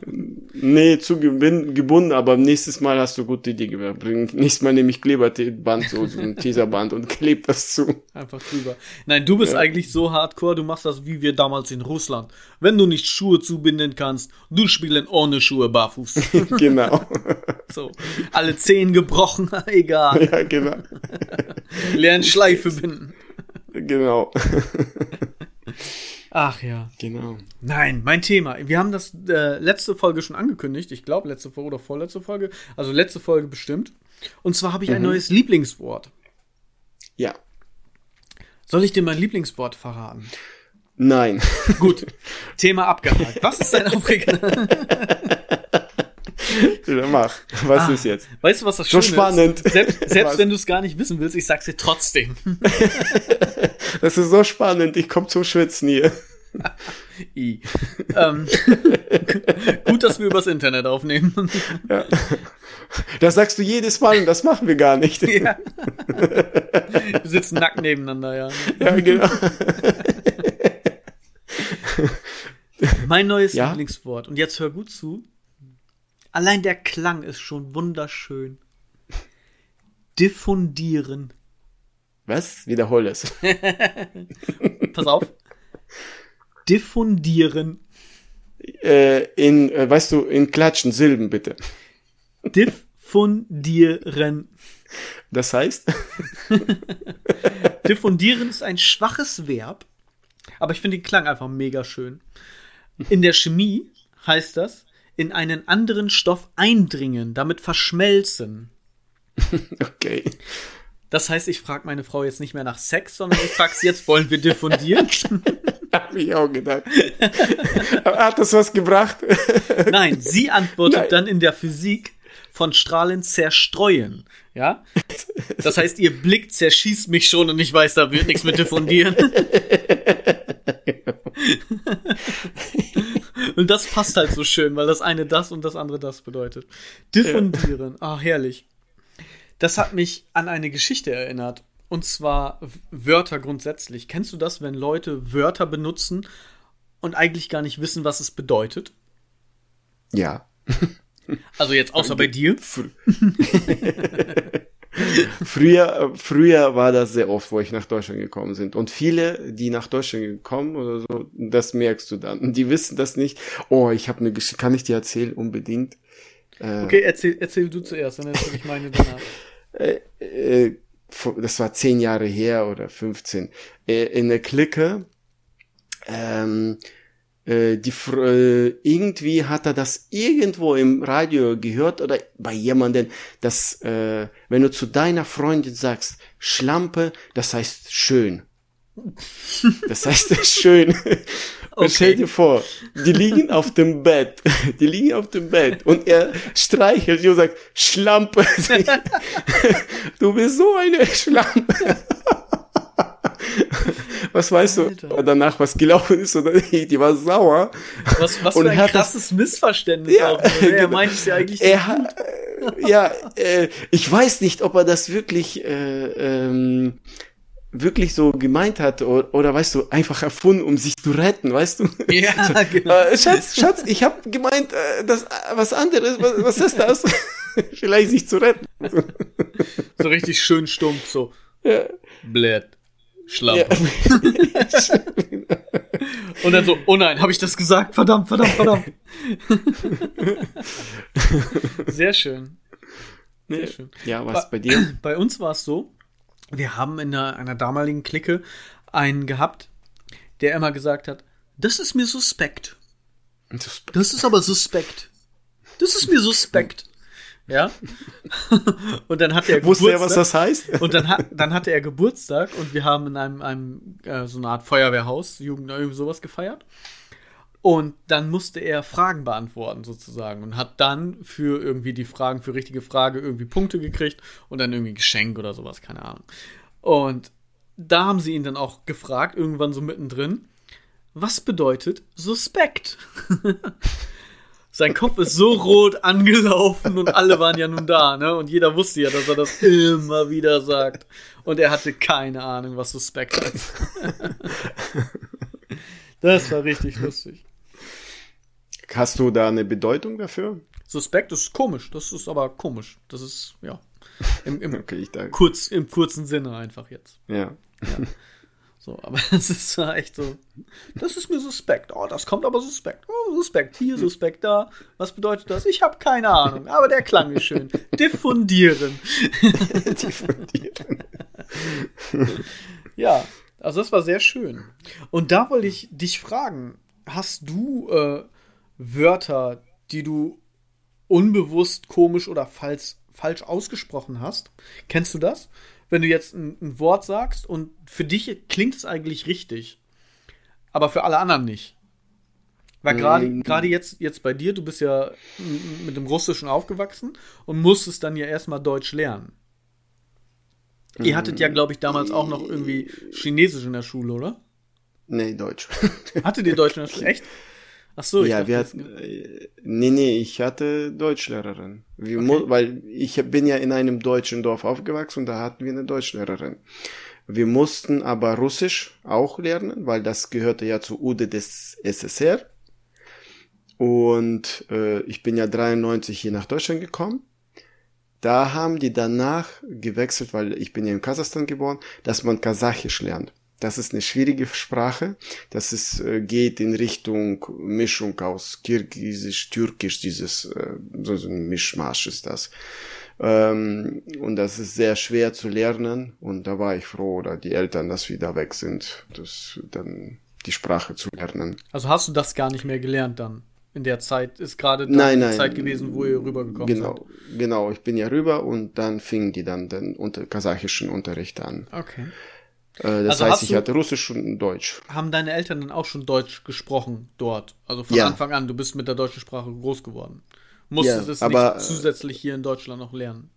Nee, zu gebunden, aber nächstes Mal hast du gute Idee gebracht. Nächstes Mal nehme ich Kleberband, so, so ein Teserband und kleb das zu. Einfach drüber. Nein, du bist eigentlich so hardcore, du machst das wie wir damals in Russland. Wenn du nicht Schuhe zubinden kannst, du spielen ohne Schuhe barfuß. genau. So, alle Zehen gebrochen, egal. Ja, genau. Lernen Schleife binden. Genau. Ach ja. Genau. Nein, mein Thema. Wir haben das äh, letzte Folge schon angekündigt. Ich glaube, letzte Folge oder vorletzte Folge. Also letzte Folge bestimmt. Und zwar habe ich ein neues Lieblingswort. Ja. Soll ich dir mein Lieblingswort verraten? Nein. Gut. Thema abgehakt. Was ist dein Aufreger? Ja, Mach. Was Ah, ist jetzt? Weißt du, was das So Schöne spannend. ist? Selbst, selbst wenn du es gar nicht wissen willst, ich sag's dir trotzdem. Das ist so spannend. Ich komme zum Schwitzen hier. I. ähm, gut, dass wir übers Internet aufnehmen. Das sagst du jedes Mal und das machen wir gar nicht. ja. Wir sitzen nackt nebeneinander, ja. Ja, genau. Mein neues Ja? Lieblingswort. Und jetzt hör gut zu. Allein der Klang ist schon wunderschön. Diffundieren. Was? Wiederhol es. Pass auf. Diffundieren. Äh, in, äh, weißt du, in Klatschen, Silben bitte. Diffundieren. Das heißt? Diffundieren ist ein schwaches Verb, aber ich finde den Klang einfach mega schön. In der Chemie heißt das, in einen anderen Stoff eindringen, damit verschmelzen. Okay. Das heißt, ich frage meine Frau jetzt nicht mehr nach Sex, sondern ich frage sie jetzt, wollen wir diffundieren? Hab ich auch gedacht. Aber Hat das was gebracht? Nein, sie antwortet Nein. dann in der Physik von Strahlen zerstreuen. Ja? Das heißt, ihr Blick zerschießt mich schon und ich weiß, da wird nichts mit diffundieren. Und das passt halt so schön, weil das eine das und das andere das bedeutet. Diffundieren. Ah, herrlich. Das hat mich an eine Geschichte erinnert. Und zwar Wörter grundsätzlich. Kennst du das, wenn Leute Wörter benutzen und eigentlich gar nicht wissen, was es bedeutet? Ja. Also jetzt außer bei dir. Fr früher, äh, früher war das sehr oft, wo ich nach Deutschland gekommen sind. Und viele, die nach Deutschland gekommen oder so, das merkst du dann. Die wissen das nicht. Oh, ich habe eine Geschichte, kann ich dir erzählen? Unbedingt. Okay, erzähl, erzähl du zuerst, dann erzähl ich meine danach. äh, vor- das war zehn Jahre her oder 15, äh, in der Clique, ähm, äh, die, äh, irgendwie hat er das irgendwo im Radio gehört oder bei jemandem, dass, äh, wenn du zu deiner Freundin sagst, Schlampe, das heißt schön. Das heißt schön. Und stell dir vor, die liegen auf dem Bett, die liegen auf dem Bett und er streichelt sie und sagt, Schlampe. Du bist so eine Schlampe. Was weißt du Alter. danach, was gelaufen ist oder nicht? Die war sauer. Was, was Und für ein hat das- krasses Missverständnis Ja, auch. ne? Er genau. meint es ja eigentlich Er, ha- äh, ja, äh, ich weiß nicht, ob er das wirklich, äh, ähm, wirklich so gemeint hat oder, oder weißt du, einfach erfunden, um sich zu retten, weißt du? Ja, genau. Äh, Schatz, Schatz, ich habe gemeint, äh, das äh, was anderes, was, was ist das? Vielleicht sich zu retten. So richtig schön stumpf, so. Ja. Blöd. Ja. Schlampe. Und dann so, oh nein, habe ich das gesagt? Verdammt, verdammt, verdammt. Sehr schön. Sehr schön. ja, was bei dir? Bei uns war es so, wir haben in einer, einer damaligen Clique einen gehabt, der immer gesagt hat, das ist mir suspekt. Das ist aber suspekt. Das ist mir suspekt. Ja. Und dann hat er Wusste er, was Geburtstag. das heißt? Und dann, hat, dann hatte er Geburtstag und wir haben in einem, einem äh, so eine Art Feuerwehrhaus, Jugend, irgendwie sowas gefeiert. Und dann musste er Fragen beantworten sozusagen und hat dann für irgendwie die Fragen, für richtige Frage irgendwie Punkte gekriegt und dann irgendwie Geschenk oder sowas, keine Ahnung. Und da haben sie ihn dann auch gefragt, irgendwann so mittendrin, was bedeutet suspekt? Sein Kopf ist so rot angelaufen und alle waren ja nun da, ne? Und jeder wusste ja, dass er das immer wieder sagt. Und er hatte keine Ahnung, was suspekt heißt. Das war richtig lustig. Hast du da eine Bedeutung dafür? Suspekt ist komisch, das ist aber komisch. Das ist, ja, im, im, Okay, ich danke. kurz, im kurzen Sinne einfach jetzt. Ja. So, aber es ist zwar echt so, das ist mir suspekt. Oh, das kommt aber suspekt. Oh, suspekt hier, suspekt da. Was bedeutet das? Ich habe keine Ahnung, aber der Klang ist schön. Diffundieren. Diffundieren. ja, also das war sehr schön. Und da wollte ich dich fragen, hast du äh, Wörter, die du unbewusst, komisch oder falsch, falsch ausgesprochen hast? Kennst du das? Wenn du jetzt ein, ein Wort sagst und für dich klingt es eigentlich richtig, aber für alle anderen nicht. Weil gerade gerade jetzt, jetzt bei dir, du bist ja mit dem Russischen aufgewachsen und musstest dann ja erstmal Deutsch lernen. Ihr hattet ja, glaube ich, damals auch noch irgendwie Chinesisch in der Schule, oder? Nee, Deutsch. Hattet ihr Deutsch in der Schule? Echt? Ach so, ich ja, dachte, wir hatten, äh, nee, nee, ich hatte Deutschlehrerin. Wir okay. weil ich bin ja in einem deutschen Dorf aufgewachsen und da hatten wir eine Deutschlehrerin. Wir mussten aber Russisch auch lernen, weil das gehörte ja zur UDE des SSR. Und äh, ich bin ja 93 hier nach Deutschland gekommen. Da haben die danach gewechselt, weil ich bin ja in Kasachstan geboren, dass man Kasachisch lernt. Das ist eine schwierige Sprache. Das ist, äh, geht in Richtung Mischung aus Kirgisisch, Türkisch, dieses, äh, so, ein Mischmasch ist das. Ähm, und das ist sehr schwer zu lernen. Und da war ich froh, oder die Eltern, dass wir da weg sind, das dann die Sprache zu lernen. Also hast du das gar nicht mehr gelernt dann? In der Zeit ist gerade nein, nein, Zeit gewesen, wo ihr rübergekommen genau, seid. Genau, ich bin ja rüber und dann fingen die dann den unter kasachischen Unterricht an. Okay. Äh, das also heißt, ich hatte Russisch und Deutsch. Haben deine Eltern dann auch schon Deutsch gesprochen dort? Also von ja. Anfang an, du bist mit der deutschen Sprache groß geworden. Musstest ja, es aber, nicht zusätzlich hier in Deutschland noch lernen?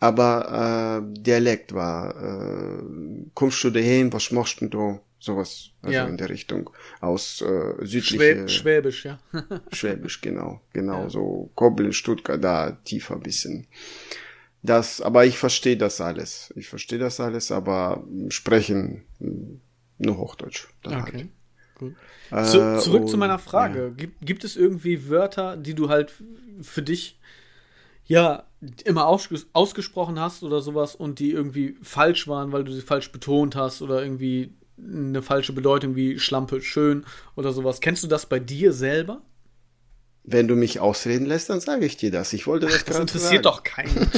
Aber äh, Dialekt war, äh, kommst du daheim, was machst du? Sowas, also ja. in der Richtung. Aus äh, südliche... Schwäb Schwäbisch, ja. Schwäbisch, genau. Genau, ja. so Koblenz, Stuttgart, da tiefer bisschen. Das, aber ich verstehe das alles. Ich verstehe das alles, aber sprechen nur Hochdeutsch. okay. Halt. Gut. Äh, zu, zurück und, zu meiner Frage. Ja. Gibt, gibt es irgendwie Wörter, die du halt für dich ja immer ausges ausgesprochen hast oder sowas und die irgendwie falsch waren, weil du sie falsch betont hast oder irgendwie eine falsche Bedeutung wie Schlampe schön oder sowas. Kennst du das bei dir selber? Wenn du mich ausreden lässt, dann sage ich dir das. Ich wollte das, gerade sagen. Das interessiert doch keinen.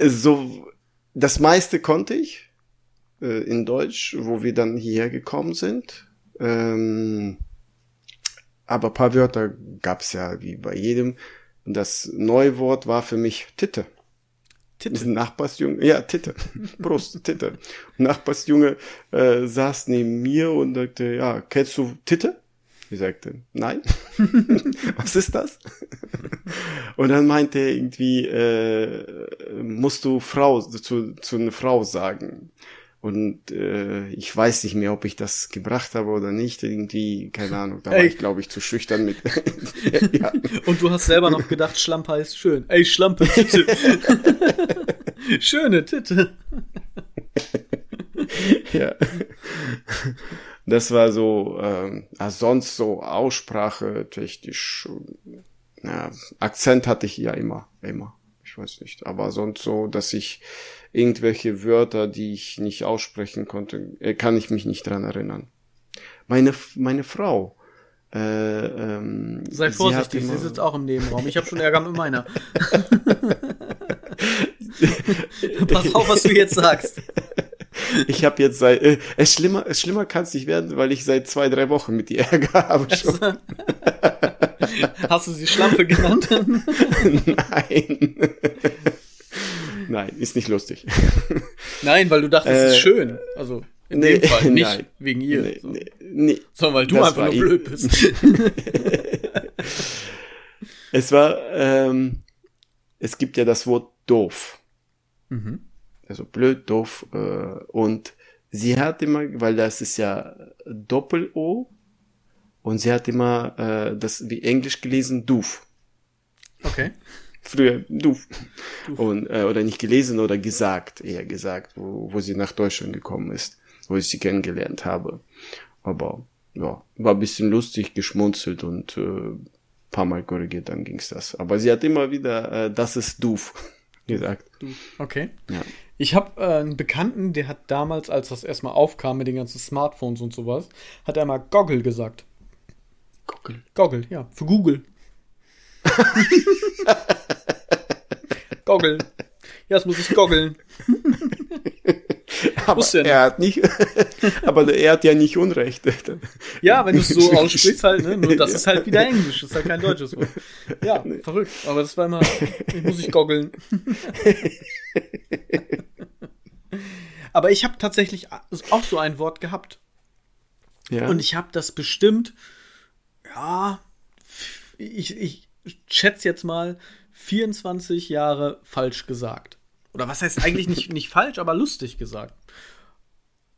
so, das meiste konnte ich äh, in Deutsch, wo wir dann hierher gekommen sind. Ähm, aber paar Wörter gab's ja wie bei jedem. Und das neue Wort war für mich Titte. Titte. Nachbarsjunge, ja, Titte. Brust, Titte. Nachbarsjunge äh, saß neben mir und sagte, ja, kennst du Titte? Ich sagte, nein. Was ist das? und dann meinte er irgendwie, äh, musst du Frau zu, zu einer Frau sagen. Und äh, ich weiß nicht mehr, ob ich das gebracht habe oder nicht. Irgendwie, keine Ahnung, da war Ey. ich, glaube ich, zu schüchtern mit. ja. Und du hast selber noch gedacht, Schlampe heißt schön. Ey, Schlampe, Titte. Schöne Titte. ja. Das war so, ähm, also sonst so Aussprache technisch, ja, Akzent hatte ich ja immer, immer. Ich weiß nicht. Aber sonst so, dass ich irgendwelche Wörter, die ich nicht aussprechen konnte, äh, kann ich mich nicht dran erinnern. Meine, meine Frau, äh, ähm, Sei vorsichtig, sie, sie sitzt auch im Nebenraum. Ich habe schon Ärger mit meiner. Pass auf, was du jetzt sagst. Ich habe jetzt seit äh, es schlimmer es schlimmer kann es nicht werden, weil ich seit zwei drei Wochen mit ihr Ärger habe schon. Hast du sie Schlampe genannt? Nein. Nein, ist nicht lustig. Nein, weil du dachtest, es ist äh, schön. Also in nee, dem Fall nicht nein, wegen ihr. Nee, so. nee, nee, Sondern weil du einfach nur blöd bist. es war, ähm, es gibt ja das Wort doof. Mhm. Also blöd, doof. Äh, und sie hat immer, weil das ist ja Doppel-O, und sie hat immer äh, das wie Englisch gelesen, doof. Okay früher du. Und äh, oder nicht gelesen oder gesagt eher gesagt wo, wo sie nach Deutschland gekommen ist wo ich sie kennengelernt habe. Aber ja war ein bisschen lustig geschmunzelt und äh, paar Mal korrigiert dann ging's das. Aber sie hat immer wieder äh, das ist doof gesagt. Okay. Ja. Ich habe äh, einen Bekannten, der hat damals, als das erstmal aufkam mit den ganzen Smartphones und sowas, hat er mal Goggle gesagt. Goggle. Goggle, ja, für Google. Goggle. Ja, das muss ich goggeln. Aber Wusste er hat nicht, aber er hat ja nicht Unrecht. Ja, wenn du es so aussprichst halt, ne? Nur das Ja. ist halt wieder Englisch, das ist halt kein deutsches Wort. Ja, verrückt. Aber das war immer, ich muss ich goggeln. Aber ich habe tatsächlich auch so ein Wort gehabt. Ja. Und ich habe das bestimmt, ja, ich, ich schätze jetzt mal 24 Jahre falsch gesagt. Oder was heißt eigentlich nicht, nicht falsch, aber lustig gesagt.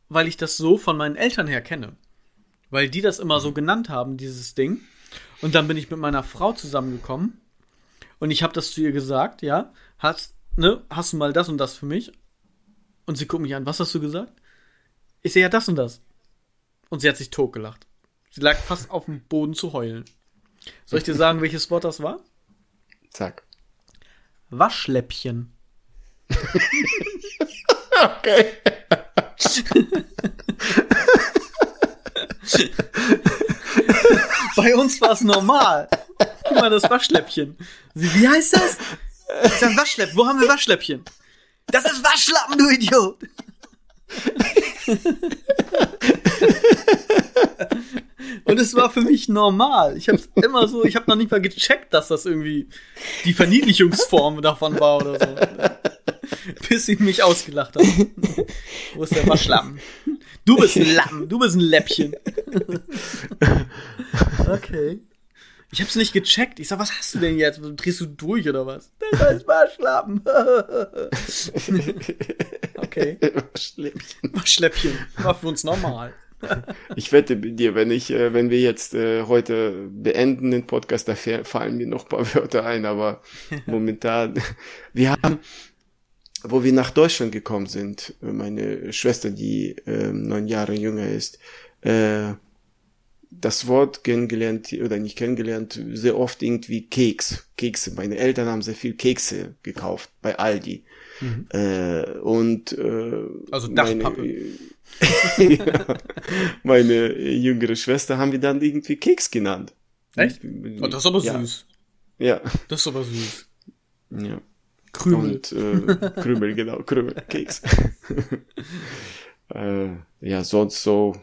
Weil ich das so von meinen Eltern her kenne. Weil die das immer so genannt haben, dieses Ding. Und dann bin ich mit meiner Frau zusammengekommen. Und ich habe das zu ihr gesagt, ja. Hast, ne, hast du mal das und das für mich? Und sie guckt mich an, was hast du gesagt? Ich sehe ja das und das. Und sie hat sich totgelacht. Sie lag fast auf dem Boden zu heulen. Soll ich dir sagen, welches Wort das war? Sag. Waschläppchen. Okay. Bei uns war es normal. Guck mal, das Waschläppchen. Wie heißt das? Ich sag, Waschläppchen. Wo haben wir Waschläppchen? Das ist Waschlappen, du Idiot. Und es war für mich normal. Ich habe immer so, ich habe noch nicht mal gecheckt, dass das irgendwie die Verniedlichungsform davon war oder so. Bis sie mich ausgelacht hat. Wo ist der Waschlappen? Du bist ein Lappen, du bist ein Läppchen. Okay. Ich hab's nicht gecheckt. Ich sag, was hast du denn jetzt? Drehst du durch oder was? Das heißt Waschlappen. okay. Schlimmchen. Waschläppchen. War für uns normal. Ich wette mit dir, wenn ich, äh, wenn wir jetzt äh, heute beenden den Podcast, da fa- fallen mir noch ein paar Wörter ein, aber momentan, wir haben, wo wir nach Deutschland gekommen sind, äh, meine Schwester, die äh, neun Jahre jünger ist, äh, das Wort kennengelernt oder nicht kennengelernt, sehr oft irgendwie Keks, Kekse. Meine Eltern haben sehr viel Kekse gekauft bei Aldi. Äh, und äh, Also meine- Dachpappe. ja, meine jüngere Schwester haben wir dann irgendwie Keks genannt. Echt? Oh, das ist aber ja. süß. Ja, Das ist aber süß. ja. Krümel. Und äh, Krümel, genau, Krümel, Keks. äh, ja, sonst so.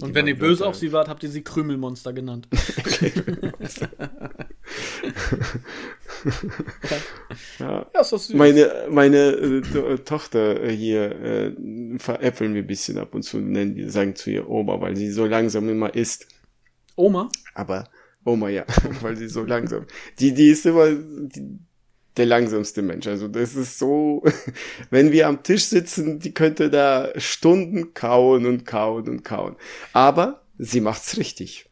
Und wenn ihr böse auf sie wart, habt ihr sie Krümelmonster genannt. Ja. Ja, süß. Meine, meine äh, To- Tochter äh, hier äh, veräppeln wir ein bisschen ab und zu, nennen die, sagen zu ihr Oma, weil sie so langsam immer isst. Oma? Aber Oma ja, weil sie so langsam. Die, die ist immer die, der langsamste Mensch. Also das ist so, wenn wir am Tisch sitzen, die könnte da Stunden kauen und kauen und kauen. Aber sie macht's richtig.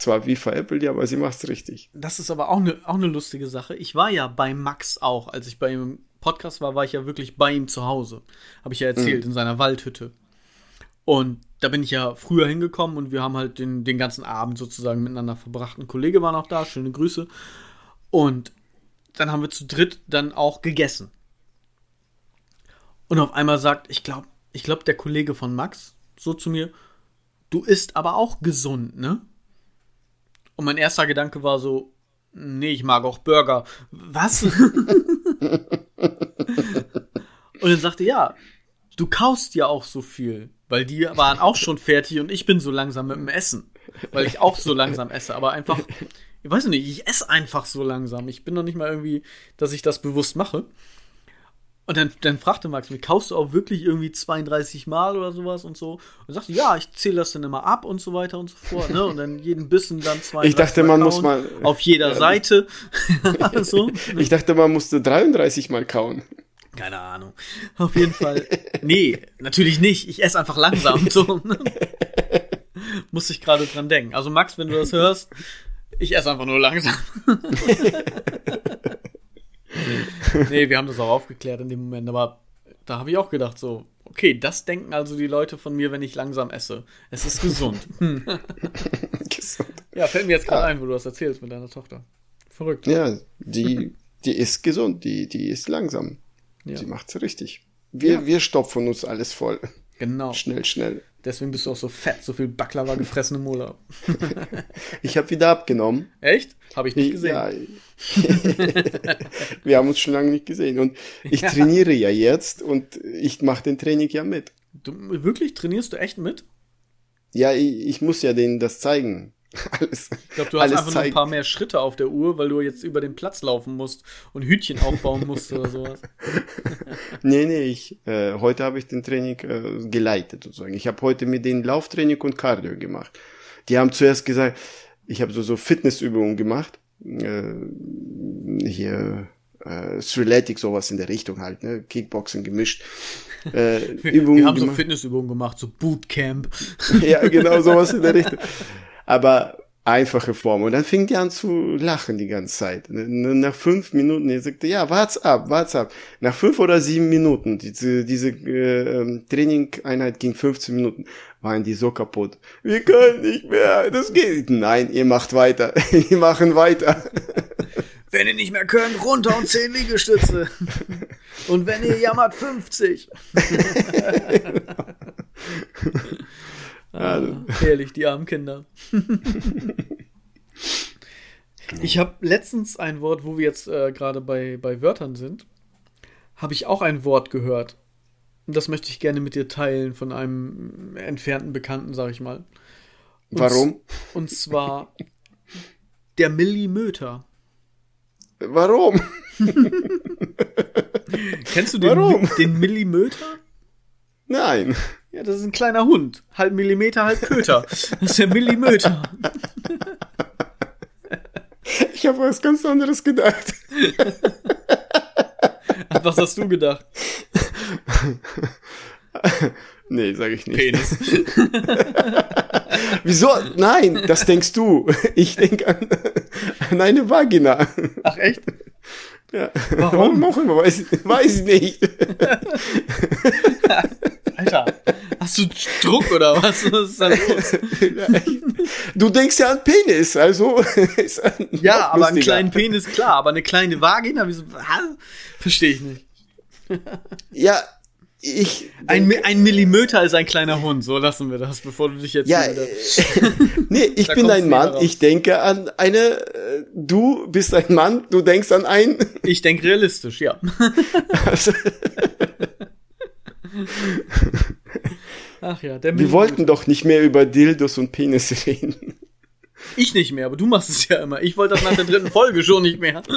Zwar wie veräppelt, ja, aber sie macht's richtig. Das ist aber auch eine auch eine lustige Sache. Ich war ja bei Max auch. Als ich bei ihm im Podcast war, war ich ja wirklich bei ihm zu Hause. Habe ich ja erzählt, in seiner Waldhütte. Und da bin ich ja früher hingekommen und wir haben halt den, den ganzen Abend sozusagen miteinander verbracht. Ein Kollege war noch da, schöne Grüße. Und dann haben wir zu dritt dann auch gegessen. Und auf einmal sagt, ich glaube, ich glaube, der Kollege von Max so zu mir, du isst aber auch gesund, ne? Und mein erster Gedanke war so, nee, ich mag auch Burger. Was? und dann sagte, ja, du kaust ja auch so viel, weil die waren auch schon fertig und ich bin so langsam mit dem Essen, weil ich auch so langsam esse, aber einfach, ich weiß nicht, ich esse einfach so langsam. Ich bin noch nicht mal irgendwie, dass ich das bewusst mache. Und dann, dann fragte Max mich, kaust du auch wirklich irgendwie 32 Mal oder sowas und so? Und sagte, ja, ich zähle das dann immer ab und so weiter und so fort, ne? Und dann jeden Bissen dann 32 Ich dachte, Mal man muss mal- Auf jeder Ja. Seite. so. Ich dachte, man musste 33 mal kauen. Keine Ahnung. Auf jeden Fall. Nee, natürlich nicht. Ich esse einfach langsam. So. Muss ich gerade dran denken. Also Max, wenn du das hörst, ich esse einfach nur langsam. nee, wir haben das auch aufgeklärt in dem Moment, aber da habe ich auch gedacht so, okay, das denken also die Leute von mir, wenn ich langsam esse. Es ist gesund. Hm. Gesund. Ja, fällt mir jetzt gerade ein, wo du das erzählst mit deiner Tochter. Verrückt. Ja, die, die ist gesund, die, die ist langsam. Ja. Sie macht's richtig. Wir, Ja. wir stopfen uns alles voll. Genau. Schnell, schnell. Deswegen bist du auch so fett, so viel Baklava gefressen im Urlaub. Ich habe wieder abgenommen. Echt? Habe ich nicht Ich- gesehen. Ja, wir haben uns schon lange nicht gesehen. Und ich Ja. trainiere ja jetzt und ich mache den Training ja mit. Du, wirklich? Trainierst du echt mit? Ja, ich, ich muss ja denen das zeigen. Alles. Ich glaube, du hast einfach nur ein paar mehr Schritte auf der Uhr, weil du jetzt über den Platz laufen musst und Hütchen aufbauen musst oder sowas. Nee, nee, ich, äh, heute habe ich den Training äh, geleitet sozusagen. Ich habe heute mit denen Lauftraining und Cardio gemacht. Die haben zuerst gesagt, ich habe so, so Fitnessübungen gemacht. Äh, hier äh, Thrilletic, sowas in der Richtung halt, ne? Kickboxen gemischt. Äh, Übungen Wir haben so gemacht. Fitnessübungen gemacht, so Bootcamp. ja, genau, sowas in der Richtung. Aber einfache Form. Und dann fing die an zu lachen die ganze Zeit. Nach fünf Minuten, er sagte, ja, wart's ab, wart's ab. Nach fünf oder sieben Minuten, diese, diese äh, ähm, Trainingeinheit ging 15 Minuten, waren die so kaputt. Wir können nicht mehr, das geht. Nein, ihr macht weiter. Wir machen weiter. Wenn ihr nicht mehr könnt, runter und 10 Liegestütze. Und wenn ihr jammert, 50. ah, herrlich, die armen Kinder. ich habe letztens ein Wort, wo wir jetzt äh, gerade bei, bei Wörtern sind, habe ich auch ein Wort gehört. Und das möchte ich gerne mit dir teilen von einem entfernten Bekannten, sag ich mal. Und Warum? Und zwar der Millimeter. Warum? Kennst du den, Warum? Den Millimeter? Nein. Ja, das ist ein kleiner Hund. Halb Millimeter, halb Köter. Das ist der Millimeter. Ich habe was ganz anderes gedacht. Was hast du gedacht? Nee, sage ich nicht. Penis. Wieso? Nein, das denkst du. Ich denke an, an eine Vagina. Ach echt? Ja. Warum? Auch immer, weiß, weiß ich nicht. Alter, hast du Druck oder was? Was ist da los? Du denkst ja an Penis, also Ja, aber einen kleinen Penis, klar. Aber eine kleine Vagina, wieso? Verstehe ich nicht. Ja, ich. Ein, ein Millimeter ist ein kleiner Hund. So lassen wir das, bevor du dich jetzt ja, wieder- nee, ich Da bin ein Mann. raus. Ich denke an eine. äh, Du bist ein Mann. Du denkst an ein. Ich denke realistisch, ja. Also, Ach ja, der wir wollten doch nicht mehr über Dildos und Penis reden. Ich nicht mehr, aber du machst es ja immer. Ich wollte das nach der dritten Folge schon nicht mehr.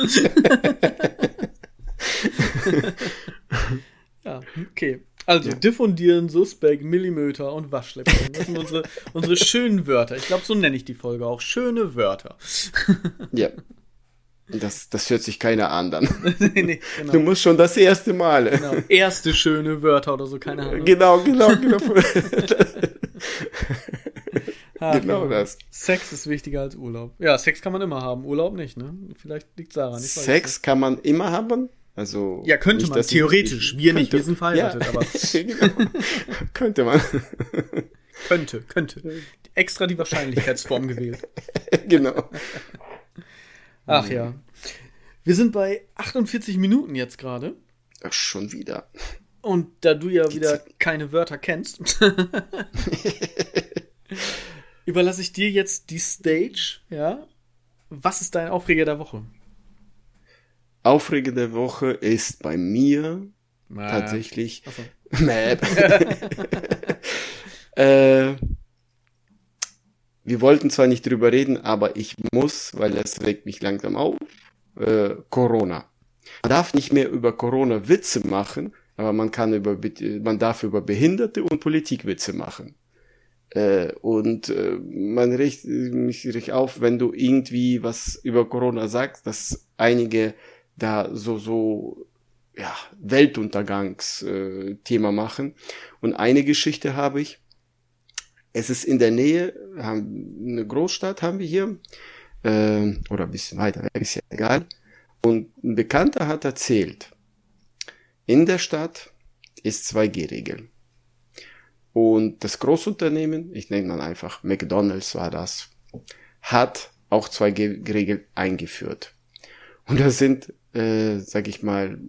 ja, okay. Also, diffundieren, Suspekt, Millimeter und Waschläppchen. Das sind unsere, unsere schönen Wörter. Ich glaube, so nenne ich die Folge auch. Schöne Wörter. Ja. Das, das hört sich keiner an dann. nee, nee, Du genau. musst schon das erste Mal. genau. Erste schöne Wörter oder so, keine Ahnung. Genau, genau, genau. Ah, genau das. Sex ist wichtiger als Urlaub. Ja, Sex kann man immer haben, Urlaub nicht, ne? Vielleicht liegt es daran. Ich weiß Sex kann man immer haben. Also nicht. Ja, könnte nicht, man. dass ich- Theoretisch. Wir nicht, könnte. wir sind verheiratet, ja. aber genau. könnte man. könnte, könnte. Extra die Wahrscheinlichkeitsform gewählt. genau. Ach ja. Wir sind bei 48 Minuten jetzt gerade. Ach, schon wieder. Und da du ja wieder keine Wörter kennst, überlasse ich dir jetzt die Stage, ja? Was ist dein Aufreger der Woche? Aufregende Woche ist bei mir tatsächlich. Ach so. Mäh. äh, wir wollten zwar nicht drüber reden, aber ich muss, weil es regt mich langsam auf. Äh, Corona. Man darf nicht mehr über Corona Witze machen, aber man kann über, Be- man darf über Behinderte und Politik Witze machen. Äh, und äh, man regt mich regt auf, wenn du irgendwie was über Corona sagst, dass einige da so so ja Weltuntergangsthema äh, machen. Und eine Geschichte habe ich. Es ist in der Nähe, haben, eine Großstadt haben wir hier, äh, oder ein bisschen weiter ist ja egal. Und ein Bekannter hat erzählt, in der Stadt ist 2G-Regel. Und das Großunternehmen, ich nenne dann einfach McDonald's war das, hat auch 2G-Regel eingeführt. Und da sind, äh, sag ich mal,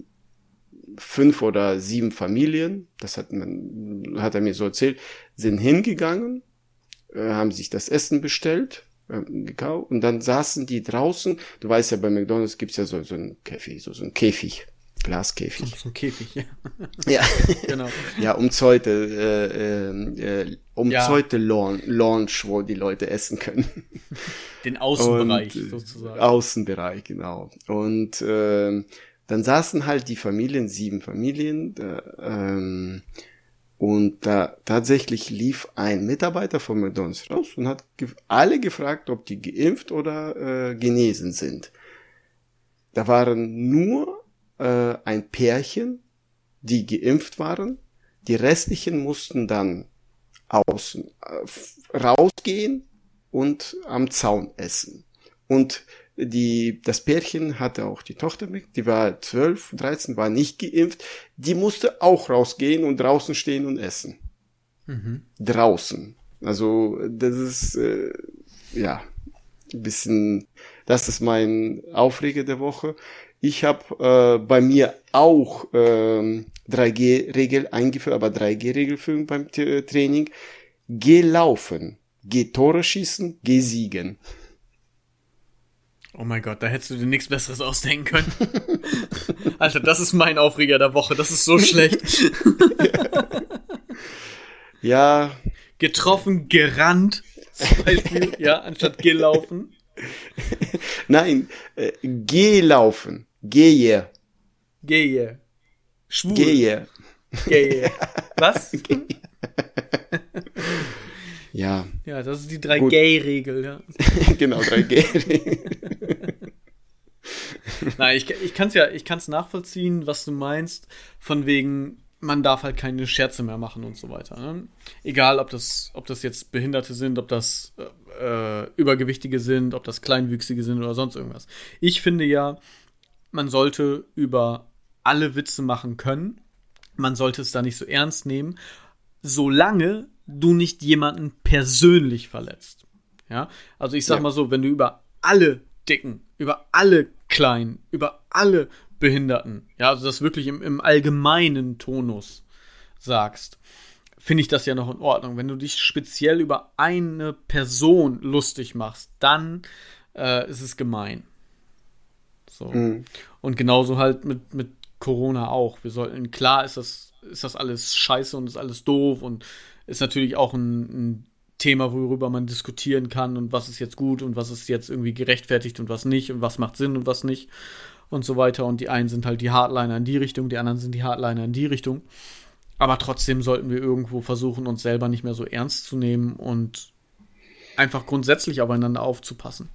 fünf oder sieben Familien, das hat man, hat er mir so erzählt, sind hingegangen, äh, haben sich das Essen bestellt, äh, gekauft und dann saßen die draußen. Du weißt ja, bei McDonalds gibt's ja so, so ein Käfig, so, so ein Käfig. Glaskäfig. So, so ein Käfig, ja. Ja, genau. ja umzäunte, äh, äh, umzäunte ja. Launch, wo die Leute essen können. Den Außenbereich Und, äh, sozusagen. Außenbereich, genau. Und äh, dann saßen halt die Familien, sieben Familien, äh, ähm, und da tatsächlich lief ein Mitarbeiter von McDonald's raus und hat ge alle gefragt, ob die geimpft oder äh, genesen sind. Da waren nur äh, ein Pärchen, die geimpft waren. Die restlichen mussten dann außen äh, rausgehen und am Zaun essen. Und die, das Pärchen hatte auch die Tochter mit, die war 12, 13, war nicht geimpft. Die musste auch rausgehen und draußen stehen und essen. Mhm. Draußen. Also, das ist, äh, ja, ein bisschen, das ist mein Aufreger der Woche. Ich habe äh, bei mir auch äh, 3G-Regel eingeführt, aber 3G-Regelführung beim Training. Geh laufen, geh Tore schießen, geh siegen. Oh mein Gott, da hättest du dir nichts Besseres ausdenken können. Alter, das ist mein Aufreger der Woche. Das ist so schlecht. ja. Getroffen, gerannt, zum Beispiel, ja, anstatt gelaufen. Nein, äh, gelaufen. Gehe. Gehe. Schwul. Gehe. Gehe. Was? Ja. Ja, das ist die 3G-Regel, ja. genau, 3G-Regel. Nein, ich, ich kann es ja, ich kann es nachvollziehen, was du meinst, von wegen, man darf halt keine Scherze mehr machen und so weiter. Ne? Egal, ob das, ob das jetzt Behinderte sind, ob das äh, Übergewichtige sind, ob das Kleinwüchsige sind oder sonst irgendwas. Ich finde ja, man sollte über alle Witze machen können. Man sollte es da nicht so ernst nehmen, solange du nicht jemanden persönlich verletzt. Ja, also ich sag ja. mal so, wenn du über alle Dicken, über alle Kleinen, über alle Behinderten, ja, also das wirklich im, im allgemeinen Tonus sagst, finde ich das ja noch in Ordnung. Wenn du dich speziell über eine Person lustig machst, dann äh, ist es gemein. So. Mhm. Und genauso halt mit, mit Corona auch. Wir sollten, klar ist das, ist das alles scheiße und ist alles doof und ist natürlich auch ein, ein Thema, worüber man diskutieren kann und was ist jetzt gut und was ist jetzt irgendwie gerechtfertigt und was nicht und was macht Sinn und was nicht und so weiter. Und die einen sind halt die Hardliner in die Richtung, die anderen sind die Hardliner in die Richtung. Aber trotzdem sollten wir irgendwo versuchen, uns selber nicht mehr so ernst zu nehmen und einfach grundsätzlich aufeinander aufzupassen.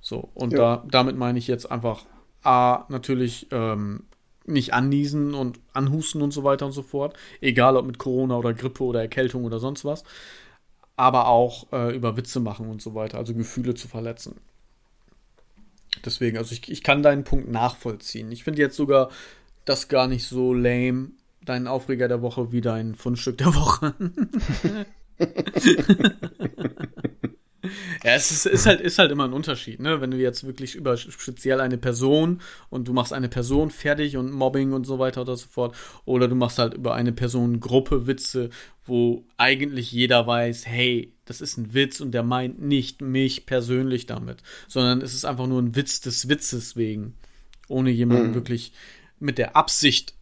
So, und ja. da, damit meine ich jetzt einfach A, natürlich ähm, nicht anniesen und anhusten und so weiter und so fort. Egal ob mit Corona oder Grippe oder Erkältung oder sonst was. Aber auch äh, über Witze machen und so weiter, also Gefühle zu verletzen. Deswegen, also ich, ich kann deinen Punkt nachvollziehen. Ich finde jetzt sogar das gar nicht so lame, deinen Aufreger der Woche wie dein Fundstück der Woche. Ja, es ist, ist, halt, ist halt immer ein Unterschied, ne? Wenn du jetzt wirklich über speziell eine Person und du machst eine Person fertig und Mobbing und so weiter oder so fort, oder du machst halt über eine Personengruppe Witze, wo eigentlich jeder weiß, hey, das ist ein Witz und der meint nicht mich persönlich damit, sondern es ist einfach nur ein Witz des Witzes wegen, ohne jemanden mhm. wirklich mit der Absicht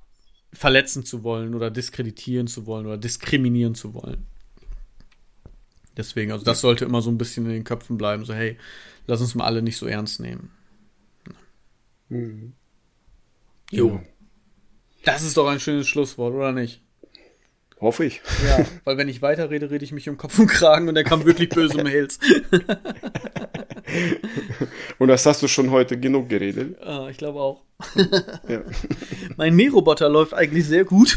verletzen zu wollen oder diskreditieren zu wollen oder diskriminieren zu wollen. Deswegen, also das sollte immer so ein bisschen in den Köpfen bleiben. So, hey, lass uns mal alle nicht so ernst nehmen. Mhm. Jo. Das ist doch ein schönes Schlusswort, oder nicht? Hoffe ich. Ja, weil wenn ich weiterrede, rede ich mich um Kopf und Kragen und dann kamen wirklich böse Mails. und das hast du schon heute genug geredet? Ah, ich glaube auch. ja. Mein Mähroboter läuft eigentlich sehr gut.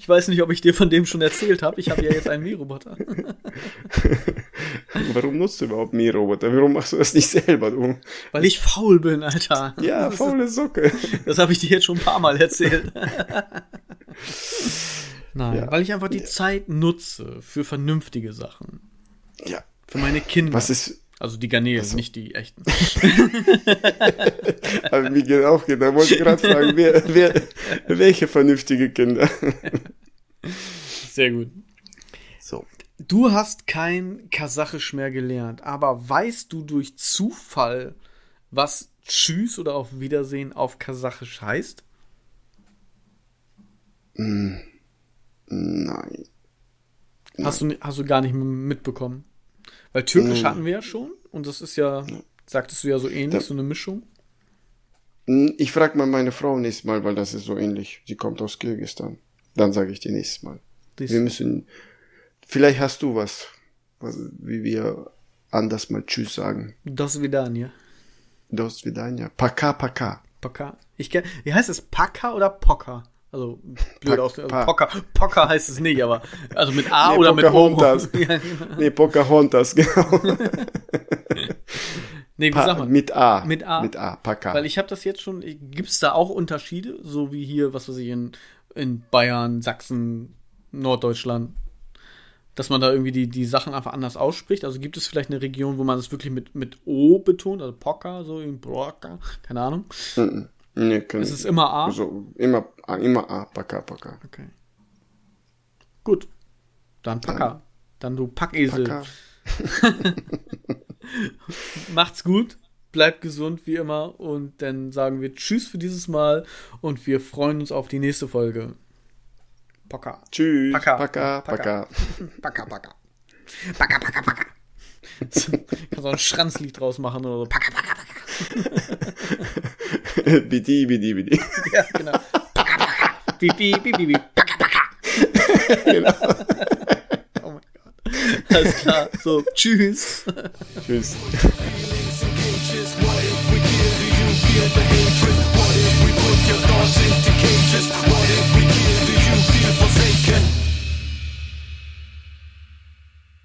Ich weiß nicht, ob ich dir von dem schon erzählt habe. Ich habe ja jetzt einen Mähroboter. Warum nutzt du überhaupt Mähroboter? Warum machst du das nicht selber? Du? Weil ich faul bin, Alter. Ja, das faule Socke. Das habe ich dir jetzt schon ein paar Mal erzählt. Nein, ja. weil ich einfach die Zeit nutze für vernünftige Sachen. Ja. Für meine Kinder. Was ist, Also die Garnelen, also. nicht die echten. Aber mir geht auch gedacht. Da wollte ich gerade fragen, wer, wer, welche vernünftige Kinder? Sehr gut. So. Du hast kein Kasachisch mehr gelernt, aber weißt du durch Zufall, was Tschüss oder auf Wiedersehen auf Kasachisch heißt? Mm, nein. Hast du, hast du gar nicht mitbekommen? Weil Türkisch mm. hatten wir ja schon und das ist ja, sagtest du ja so ähnlich, da, so eine Mischung. Mm, ich frage mal meine Frau nächstes Mal, weil das ist so ähnlich. Sie kommt aus Kirgisistan. Dann sage ich dir nächstes Mal. Das wir müssen, vielleicht hast du was, was, wie wir anders mal Tschüss sagen. Das Vidania. Das Vidania. Paka, Paka. Paka. Ich kenn, wie heißt es? Paka oder Pocker? Also blöd aus. Also Pocker, Pocker heißt es nicht, aber also mit A nee, oder mit O. ja, genau. Nee, Pocahontas, genau. nee, wie pa sag man? Mit A. Mit A. Mit A, Paka. Weil ich habe das jetzt schon, gibt es da auch Unterschiede, so wie hier, was weiß ich, in, in Bayern, Sachsen, Norddeutschland, dass man da irgendwie die, die Sachen einfach anders ausspricht? Also gibt es vielleicht eine Region, wo man es wirklich mit, mit O betont, also Pocker, so in Brocker, keine Ahnung. Mm -mm. Nee, können, es ist immer A? Also immer, immer A, Paka, Paka. Okay. Gut. Dann Paka. Dann, Dann du Packesel. Paka. Macht's gut, bleibt gesund wie immer und dann sagen wir Tschüss für dieses Mal und wir freuen uns auf die nächste Folge. Paka. Tschüss. Paka. Paka. Paka. Paka. Paka. Paka. Paka. Paka. Kannst auch ein Schranzlied draus machen oder so. Paka. Paka. Paka. bidi, bidi, bidi. Ja, genau. Bibi, bibi, bibi. Paka, paka. genau. Oh mein Gott. Alles klar. So, tschüss. Tschüss. What if we put your thoughts into cages?